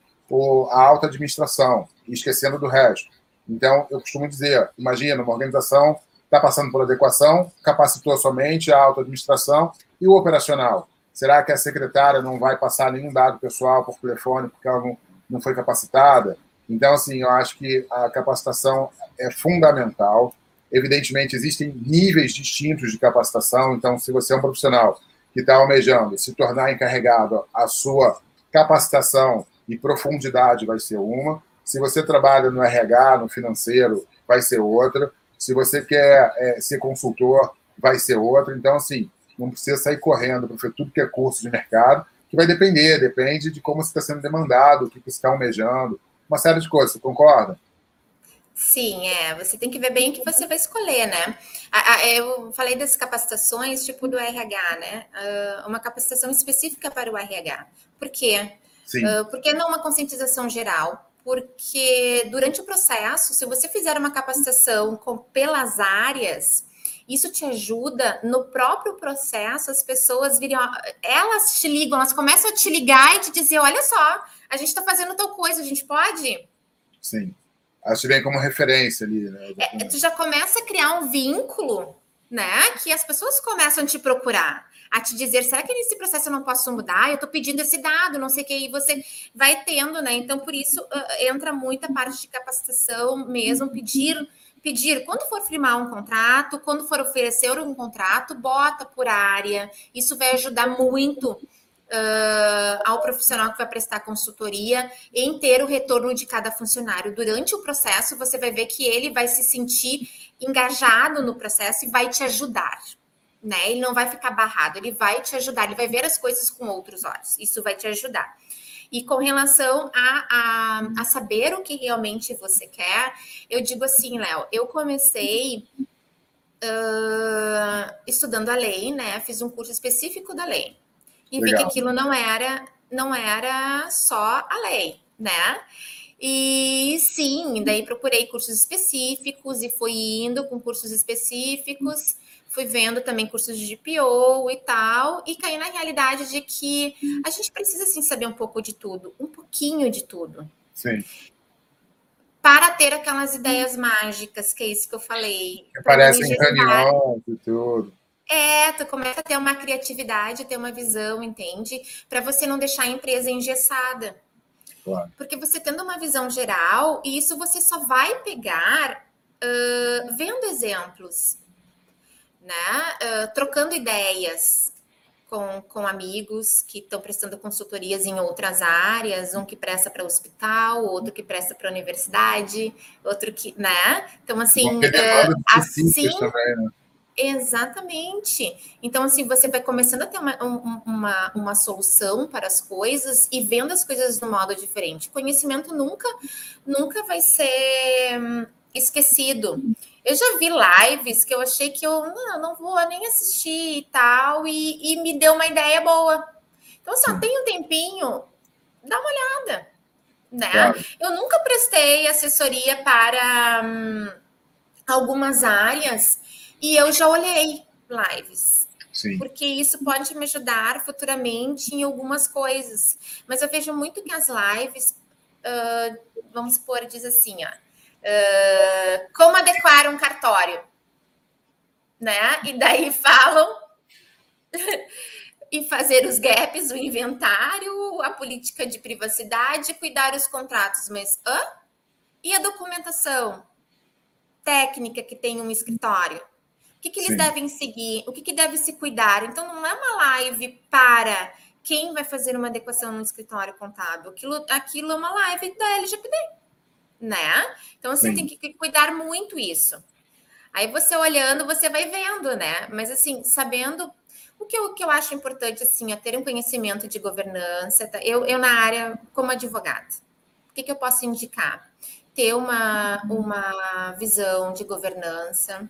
a alta administração, esquecendo do resto. Então, eu costumo dizer, imagina, uma organização está passando por adequação, capacitou somente a alta administração e o operacional. Será que a secretária não vai passar nenhum dado pessoal por telefone porque ela não, não foi capacitada? Então, assim, eu acho que a capacitação é fundamental. Evidentemente, existem níveis distintos de capacitação. Então, se você é um profissional que está almejando se tornar encarregado, a sua capacitação e profundidade vai ser uma. Se você trabalha no RH, no financeiro, vai ser outra. Se você quer é, ser consultor, vai ser outra. Então, assim, não precisa sair correndo para tudo que é curso de mercado, que vai depender, depende de como você está sendo demandado, o que você está almejando, uma série de coisas. Você concorda? Sim, é. Você tem que ver bem o que você vai escolher, né? Eu falei das capacitações, tipo do RH, né? Ah, uma capacitação específica para o RH. Por quê? Uh, por que não uma conscientização geral? Porque durante o processo, se você fizer uma capacitação com, pelas áreas, isso te ajuda no próprio processo, as pessoas virem, elas te ligam, elas começam a te ligar e te dizer: olha só, a gente está fazendo tal coisa, a gente pode? Sim. Elas te vem como referência ali, né? É, tu já começa a criar um vínculo, né? Que as pessoas começam a te procurar a te dizer, será que nesse processo eu não posso mudar? Eu estou pedindo esse dado, não sei o que, e você vai tendo, né? Então, por isso, uh, entra muita parte de capacitação mesmo, pedir pedir, quando for firmar um contrato, quando for oferecer um contrato, bota por área. Isso vai ajudar muito uh, ao profissional que vai prestar consultoria em ter o retorno de cada funcionário. Durante o processo, você vai ver que ele vai se sentir engajado no processo e vai te ajudar. Né? Ele não vai ficar barrado, ele vai te ajudar, ele vai ver as coisas com outros olhos. Isso vai te ajudar. E com relação a, a, a saber o que realmente você quer, eu digo assim, Léo, eu comecei uh, estudando a lei, né? Fiz um curso específico da lei e Legal. vi que aquilo não era não era só a lei, né? E sim, daí procurei cursos específicos e fui indo com cursos específicos, fui vendo também cursos de GPO e tal, e caí na realidade de que a gente precisa sim saber um pouco de tudo, um pouquinho de tudo. Sim. Para ter aquelas ideias mágicas, que é isso que eu falei. Que aparecem em reuniões e tudo. É, tu começa a ter uma criatividade, ter uma visão, entende? Para você não deixar a empresa engessada. Claro. Porque você tendo uma visão geral, e isso você só vai pegar uh, vendo exemplos, né? Uh, trocando ideias com, com amigos que estão prestando consultorias em outras áreas, um que presta para o hospital, outro que presta para a universidade, outro que, né? Então, assim, uh, assim. Também, né? Exatamente. Então, assim, você vai começando a ter uma, uma, uma solução para as coisas e vendo as coisas de um modo diferente. Conhecimento nunca, nunca vai ser hum, esquecido. Eu já vi lives que eu achei que eu não, não vou nem assistir e tal, e, e me deu uma ideia boa. Então, assim, ó, tem um tempinho, dá uma olhada. Né? Claro. Eu nunca prestei assessoria para hum, algumas áreas e eu já olhei lives. Sim. Porque isso pode me ajudar futuramente em algumas coisas. Mas eu vejo muito que as lives, uh, vamos supor, diz assim, ó, uh, como adequar um cartório, né? E daí falam e fazer os gaps, o inventário, a política de privacidade, cuidar os contratos, mas hã? E a documentação técnica que tem um escritório? que, que eles Sim. devem seguir, o que, que deve se cuidar. Então, não é uma live para quem vai fazer uma adequação no escritório contábil. Aquilo, aquilo é uma live da LGPD, né? Então, assim, Sim. tem que cuidar muito isso. Aí você olhando, você vai vendo, né? Mas assim, sabendo o que eu, que eu acho importante, assim, é ter um conhecimento de governança. Tá? Eu, eu, na área, como advogada, o que, que eu posso indicar? Ter uma, uma visão de governança,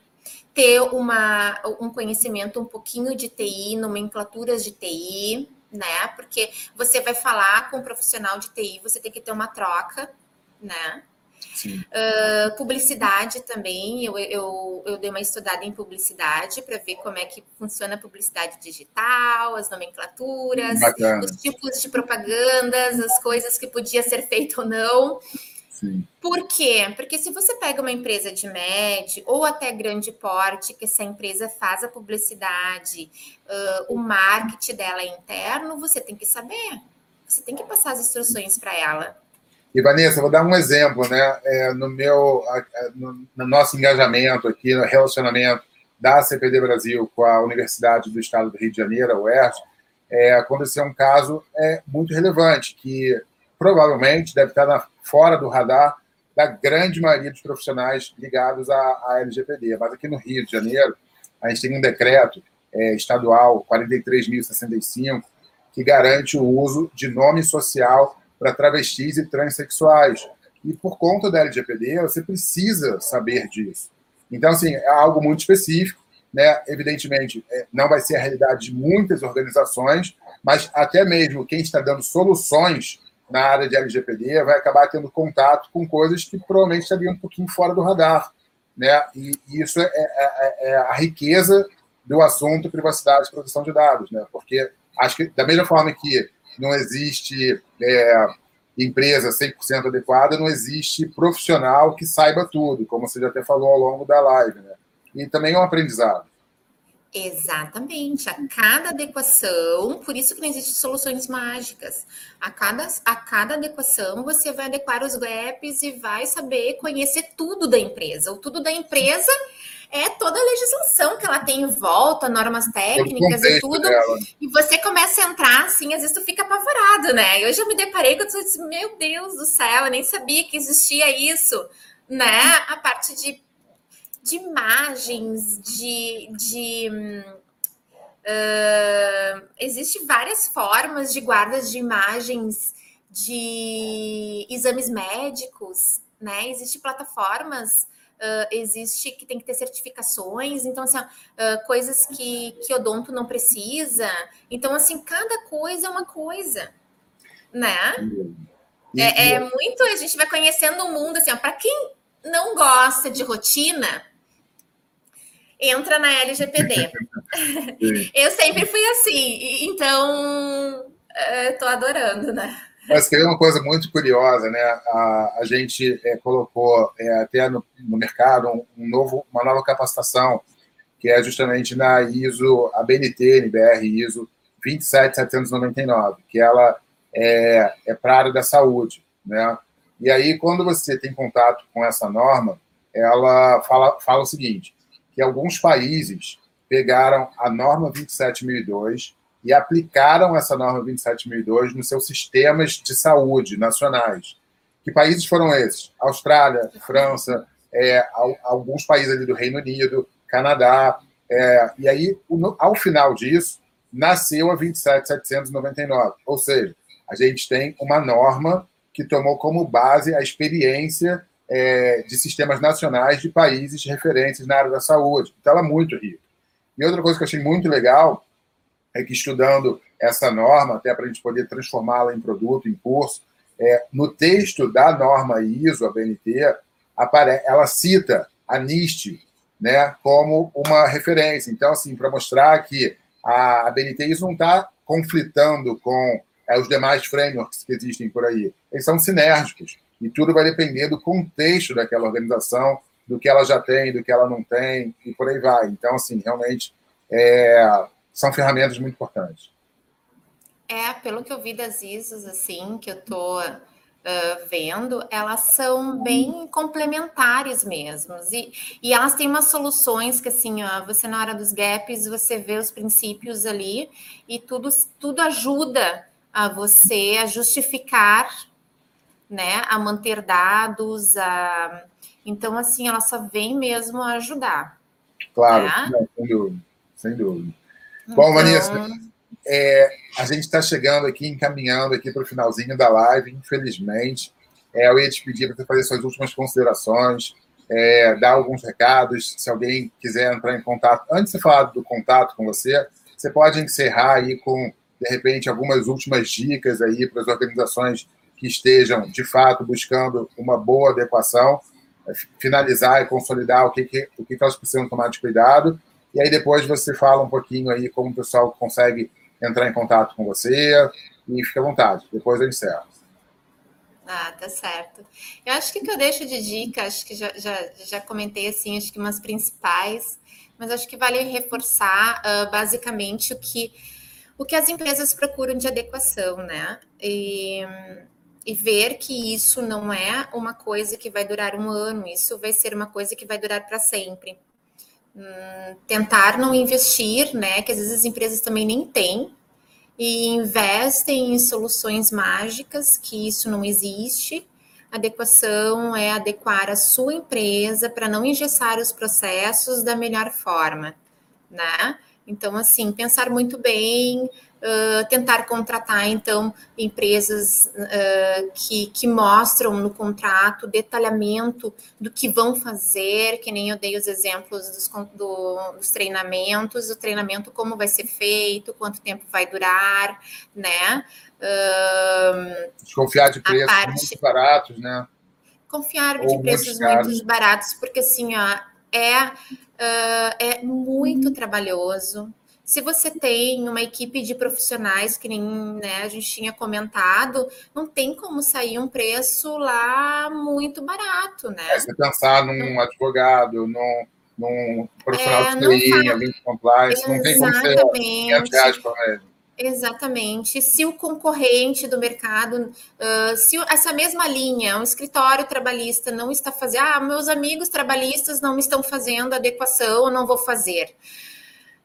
ter uma, um conhecimento um pouquinho de TI, nomenclaturas de TI, né? Porque você vai falar com um profissional de TI, você tem que ter uma troca, né? Uh, publicidade também, eu, eu, eu dei uma estudada em publicidade para ver como é que funciona a publicidade digital, as nomenclaturas, Bacana. os tipos de propagandas, as coisas que podia ser feito ou não. Sim. Por quê? Porque se você pega uma empresa de médio ou até grande porte, que essa empresa faz a publicidade, uh, o marketing dela é interno, você tem que saber. Você tem que passar as instruções para ela. E, Vanessa, vou dar um exemplo, né? É, no meu, no, no, nosso engajamento aqui, no relacionamento da CPD Brasil com a Universidade do Estado do Rio de Janeiro, a UERJ, é, aconteceu um caso é, muito relevante, que provavelmente deve estar na fora do radar da grande maioria dos profissionais ligados à, à LGPD. Mas aqui no Rio de Janeiro, a gente tem um decreto é, estadual 43.065 que garante o uso de nome social para travestis e transexuais. E por conta da LGPD, você precisa saber disso. Então, assim, é algo muito específico, né? Evidentemente, é, não vai ser a realidade de muitas organizações, mas até mesmo quem está dando soluções na área de LGPD vai acabar tendo contato com coisas que provavelmente estariam um pouquinho fora do radar. Né? E, isso é, é, é, é, a riqueza do assunto privacidade e proteção de dados, né? porque acho que da mesma forma que não existe é, empresa 100% adequada, não existe profissional que saiba tudo, como você já até falou ao longo da live. Né? E também é um aprendizado. Exatamente. A cada adequação, por isso que não existem soluções mágicas. A cada, a cada adequação, você vai adequar os gaps e vai saber conhecer tudo da empresa. O tudo da empresa é toda a legislação que ela tem em volta, normas técnicas e tudo. Dela. E você começa a entrar, assim, às vezes tu fica apavorado, né? Eu já me deparei com isso, meu Deus do céu, eu nem sabia que existia isso, né? A parte de de imagens, de. de uh, Existem várias formas de guardas de imagens de exames médicos, né? Existem plataformas, uh, existe que tem que ter certificações, então, assim, uh, coisas que, que odonto não precisa. Então, assim, cada coisa é uma coisa, né? É, é muito, a gente vai conhecendo o mundo, assim, para quem não gosta de rotina, entra na LGPD. eu sempre fui assim, então estou adorando, né? Mas tem uma coisa muito curiosa, né? A, a gente é, colocou é, até no, no mercado um, um, novo, uma nova capacitação, que é justamente na ISO, a BNT, NBR ISO 27799, que ela é, é para a área da saúde, né? E aí, quando você tem contato com essa norma, ela fala, fala o seguinte: que alguns países pegaram a norma 27002 e aplicaram essa norma 27002 nos seus sistemas de saúde nacionais. Que países foram esses? Austrália, França, é, alguns países ali do Reino Unido, Canadá. É, e aí, ao final disso, nasceu a 27799. Ou seja, a gente tem uma norma que tomou como base a experiência é, de sistemas nacionais de países referentes na área da saúde. Então, ela é muito rica. E outra coisa que eu achei muito legal é que, estudando essa norma, até para a gente poder transformá-la em produto, em curso, é, no texto da norma ISO, a BNT, ela cita a NIST né, como uma referência. Então, assim, para mostrar que a, a BNT ISO não está conflitando com é, os demais frameworks que existem por aí. Eles são sinérgicos. E tudo vai depender do contexto daquela organização, do que ela já tem, do que ela não tem, e por aí vai. Então, assim, realmente é, são ferramentas muito importantes. É, pelo que eu vi das ISOs, assim, que eu estou uh, vendo, elas são bem complementares mesmo. E, e elas têm umas soluções que, assim, ó, você na hora dos gaps, você vê os princípios ali e tudo, tudo ajuda a você a justificar né, a manter dados, a... então assim ela só vem mesmo ajudar. Claro, né? não, sem dúvida, sem dúvida. Então... Bom, Vanessa, é, a gente está chegando aqui, encaminhando aqui para o finalzinho da live, infelizmente. É, eu ia te pedir para você fazer suas últimas considerações, é, dar alguns recados. Se alguém quiser entrar em contato, antes de falar do contato com você, você pode encerrar aí com, de repente, algumas últimas dicas aí para as organizações que estejam, de fato, buscando uma boa adequação, é, finalizar e consolidar o que, que, o que elas precisam tomar de cuidado. E aí depois você fala um pouquinho aí como o pessoal consegue entrar em contato com você e fica à vontade. Depois eu encerro. Ah, tá certo. Eu acho que o que eu deixo de dica, acho que já, já, já comentei assim, acho que umas principais, mas acho que vale reforçar uh, basicamente o que, o que as empresas procuram de adequação, né? E e ver que isso não é uma coisa que vai durar um ano, isso vai ser uma coisa que vai durar para sempre. Hum, tentar não investir, né? Que às vezes as empresas também nem têm e investem em soluções mágicas, que isso não existe. Adequação é adequar a sua empresa para não engessar os processos da melhor forma, né? Então, assim, pensar muito bem, uh, tentar contratar, então, empresas uh, que, que mostram no contrato detalhamento do que vão fazer, que nem eu dei os exemplos dos, do, dos treinamentos, o treinamento como vai ser feito, quanto tempo vai durar, né? Uh, Desconfiar de preços parte... muito baratos, né? Confiar Ou de preços muito baratos, porque assim, ó, é, uh, é muito trabalhoso, se você tem uma equipe de profissionais, que nem né, a gente tinha comentado, não tem como sair um preço lá muito barato, né? É, você pensar num advogado, num, num profissional é, de TI, alguém de compliance, não tem como ser 500 reais por mês. Exatamente. Se o concorrente do mercado, uh, se essa mesma linha, um escritório trabalhista não está fazendo, ah, meus amigos trabalhistas não estão fazendo adequação, eu não vou fazer.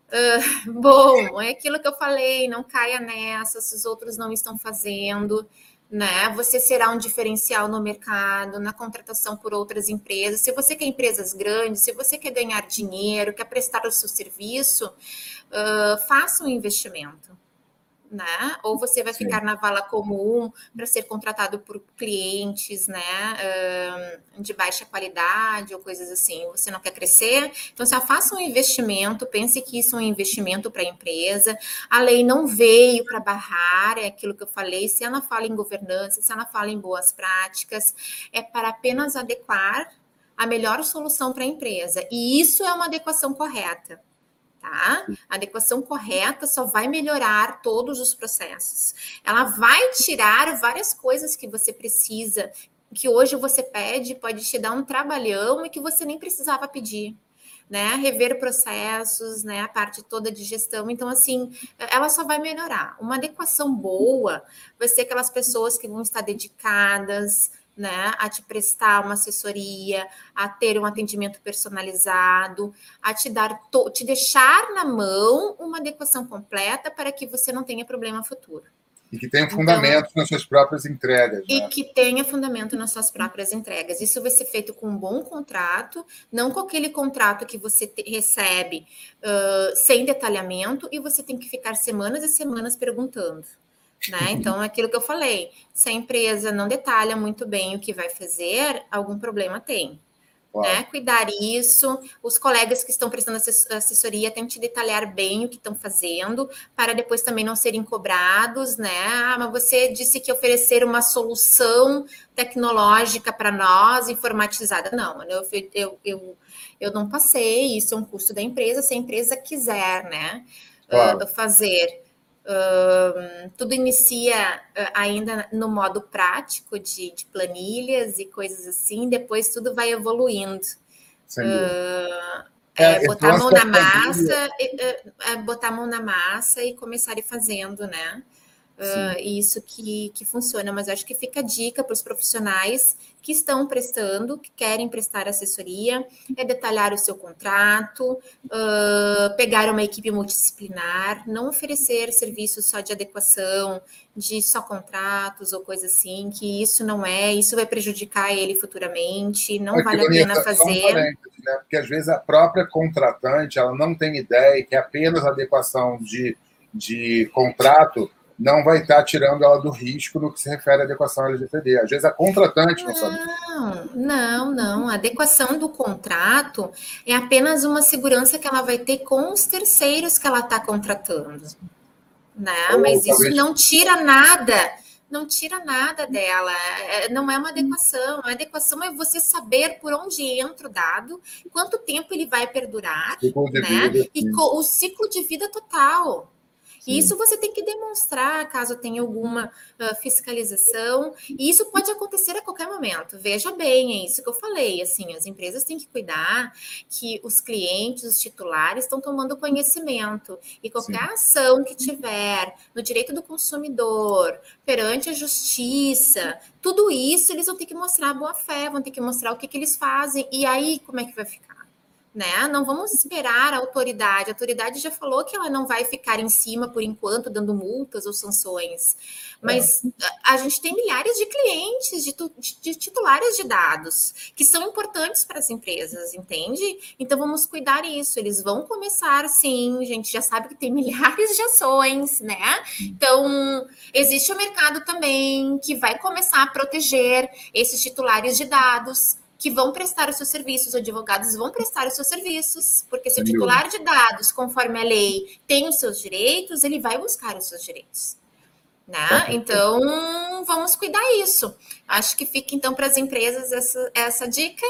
Uh, bom, é aquilo que eu falei, não caia nessa, se os outros não estão fazendo, né? Você será um diferencial no mercado, na contratação por outras empresas. Se você quer empresas grandes, se você quer ganhar dinheiro, quer prestar o seu serviço, uh, faça um investimento né? Ou você vai Sim. ficar na vala comum para ser contratado por clientes, né? de baixa qualidade ou coisas assim. Você não quer crescer, então você faça um investimento. Pense que isso é um investimento para a empresa. A lei não veio para barrar, é aquilo que eu falei. Se ela fala em governança, se ela fala em boas práticas, é para apenas adequar a melhor solução para a empresa. E isso é uma adequação correta tá? A adequação correta só vai melhorar todos os processos. Ela vai tirar várias coisas que você precisa, que hoje você pede, pode te dar um trabalhão e que você nem precisava pedir. Né, rever processos, né, a parte toda de gestão. Então, assim, ela só vai melhorar. Uma adequação boa vai ser aquelas pessoas que vão estar dedicadas, né, a te prestar uma assessoria, a ter um atendimento personalizado, a te dar, te deixar na mão uma adequação completa para que você não tenha problema futuro. E que tenha fundamento então, nas suas próprias entregas. E né? que tenha fundamento nas suas próprias entregas. Isso vai ser feito com um bom contrato, não com aquele contrato que você te, recebe uh, sem detalhamento e você tem que ficar semanas e semanas perguntando. Né? Então, é aquilo que eu falei, se a empresa não detalha muito bem o que vai fazer, algum problema tem. Né? Cuidar isso, os colegas que estão prestando assessoria têm que detalhar bem o que estão fazendo, para depois também não serem cobrados, né? Ah, mas você disse que oferecer uma solução tecnológica para nós, informatizada. Não, eu, eu, eu, eu não passei, isso é um custo da empresa, se a empresa quiser, né? Claro. Uh, fazer. Uh, tudo inicia uh, ainda no modo prático de, de, planilhas e coisas assim, depois tudo vai evoluindo. Uh, é, botar a mão na massa, é, botar a mão na massa e começar a ir fazendo, né? Uh, isso que, que funciona, mas acho que fica a dica para os profissionais que estão prestando, que querem prestar assessoria, é detalhar o seu contrato, uh, pegar uma equipe multidisciplinar, não oferecer serviços só de adequação, de só contratos ou coisa assim, que isso não é, isso vai prejudicar ele futuramente, não vale a pena fazer. Né? Porque às vezes a própria contratante ela não tem ideia que é apenas adequação de, de contrato não vai estar tirando ela do risco no que se refere à adequação LGPD. Às vezes a contratante não, não sabe. Não, não. A adequação do contrato é apenas uma segurança que ela vai ter com os terceiros que ela está contratando. Né? Ou, Mas talvez... isso não tira nada não tira nada dela, é, não é uma adequação. A adequação é você saber por onde entra o dado, quanto tempo ele vai perdurar, né? E o ciclo de vida total. E isso você tem que demonstrar caso tenha alguma uh, fiscalização. E isso pode acontecer a qualquer momento. Veja bem, é isso que eu falei. Assim, as empresas têm que cuidar que os clientes, os titulares, estão tomando conhecimento. E qualquer Sim. ação que tiver no direito do consumidor, perante a justiça, tudo isso eles vão ter que mostrar boa fé, vão ter que mostrar o que, que eles fazem. E aí, como é que vai ficar? Né? Não vamos esperar a autoridade. A autoridade já falou que ela não vai ficar em cima por enquanto, dando multas ou sanções. Mas é. a, a gente tem milhares de clientes, de, de, titulares de dados, que são importantes para as empresas, entende? Então vamos cuidar isso. Eles vão começar, sim, a gente já sabe que tem milhares de ações, né? Então, existe o mercado também que vai começar a proteger esses titulares de dados que vão prestar os seus serviços, os advogados vão prestar os seus serviços, porque se o titular de dados, conforme a lei, tem os seus direitos, ele vai buscar os seus direitos. Né? Então, vamos cuidar isso. Acho que fica então para as empresas essa, essa dica.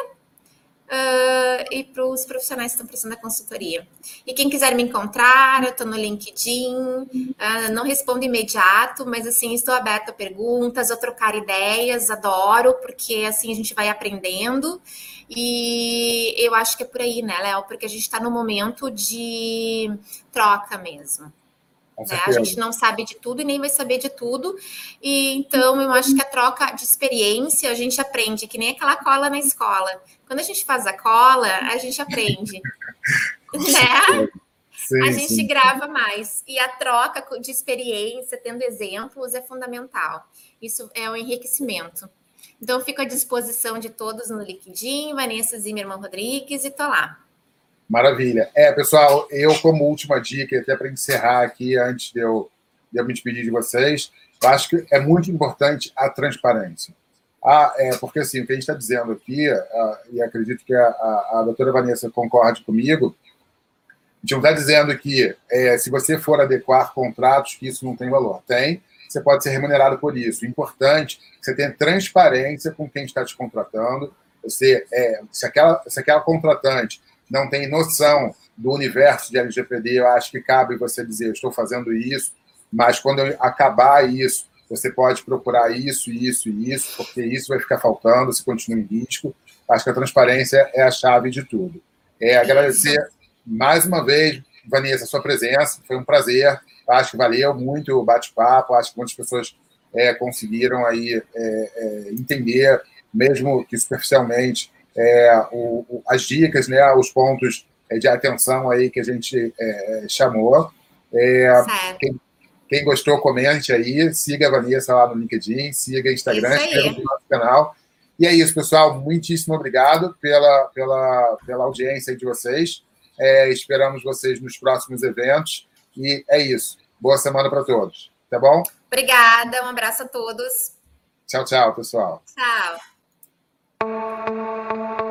Uh, e para os profissionais que estão precisando da consultoria. E quem quiser me encontrar, eu estou no LinkedIn, uh, não respondo imediato, mas assim, estou aberta a perguntas, a trocar ideias, adoro, porque assim a gente vai aprendendo. E eu acho que é por aí, né, Léo? Porque a gente está no momento de troca mesmo. Né? A gente não sabe de tudo e nem vai saber de tudo. E então eu acho que a troca de experiência a gente aprende, que nem aquela cola na escola. Quando a gente faz a cola, a gente aprende. né? Sim, a gente sim. grava mais. E a troca de experiência, tendo exemplos, é fundamental. Isso é o um enriquecimento. Então, fico à disposição de todos no LinkedIn, Vanessa Zimmermann Rodrigues, e tô lá. Maravilha. É, pessoal, eu, como última dica, até para encerrar aqui, antes de eu, de eu me despedir de vocês, acho que é muito importante a transparência. Ah, é, porque, assim, o que a gente está dizendo aqui, ah, e acredito que a, a, a, doutora Vanessa concorde comigo, a gente não está dizendo que é, se você for adequar contratos, que isso não tem valor. Tem, você pode ser remunerado por isso. O importante é que você tenha transparência com quem está te contratando. Você, é, se, aquela, se aquela contratante não tem noção do universo de LGPD, eu acho que cabe você dizer, eu estou fazendo isso, mas quando acabar isso, você pode procurar isso, isso e isso, porque isso vai ficar faltando, se continua em risco. Acho que a transparência é a chave de tudo. É agradecer mais uma vez, Vanessa, a sua presença, foi um prazer. Acho que valeu muito o bate-papo, acho que muitas pessoas é, conseguiram aí é, é, entender, mesmo que superficialmente, é, o, o, as dicas, né, os pontos é, de atenção aí que a gente é, chamou. Quem, quem, gostou, comente aí, siga a Vanessa lá no LinkedIn, siga o Instagram, inscreva no nosso canal. E é isso, pessoal. Muitíssimo obrigado pela, pela, pela audiência de vocês. É, esperamos vocês nos próximos eventos. E é isso. Boa semana para todos. Tá bom? Obrigada. Um abraço a todos. Tchau, tchau, pessoal. Tchau. Thank you.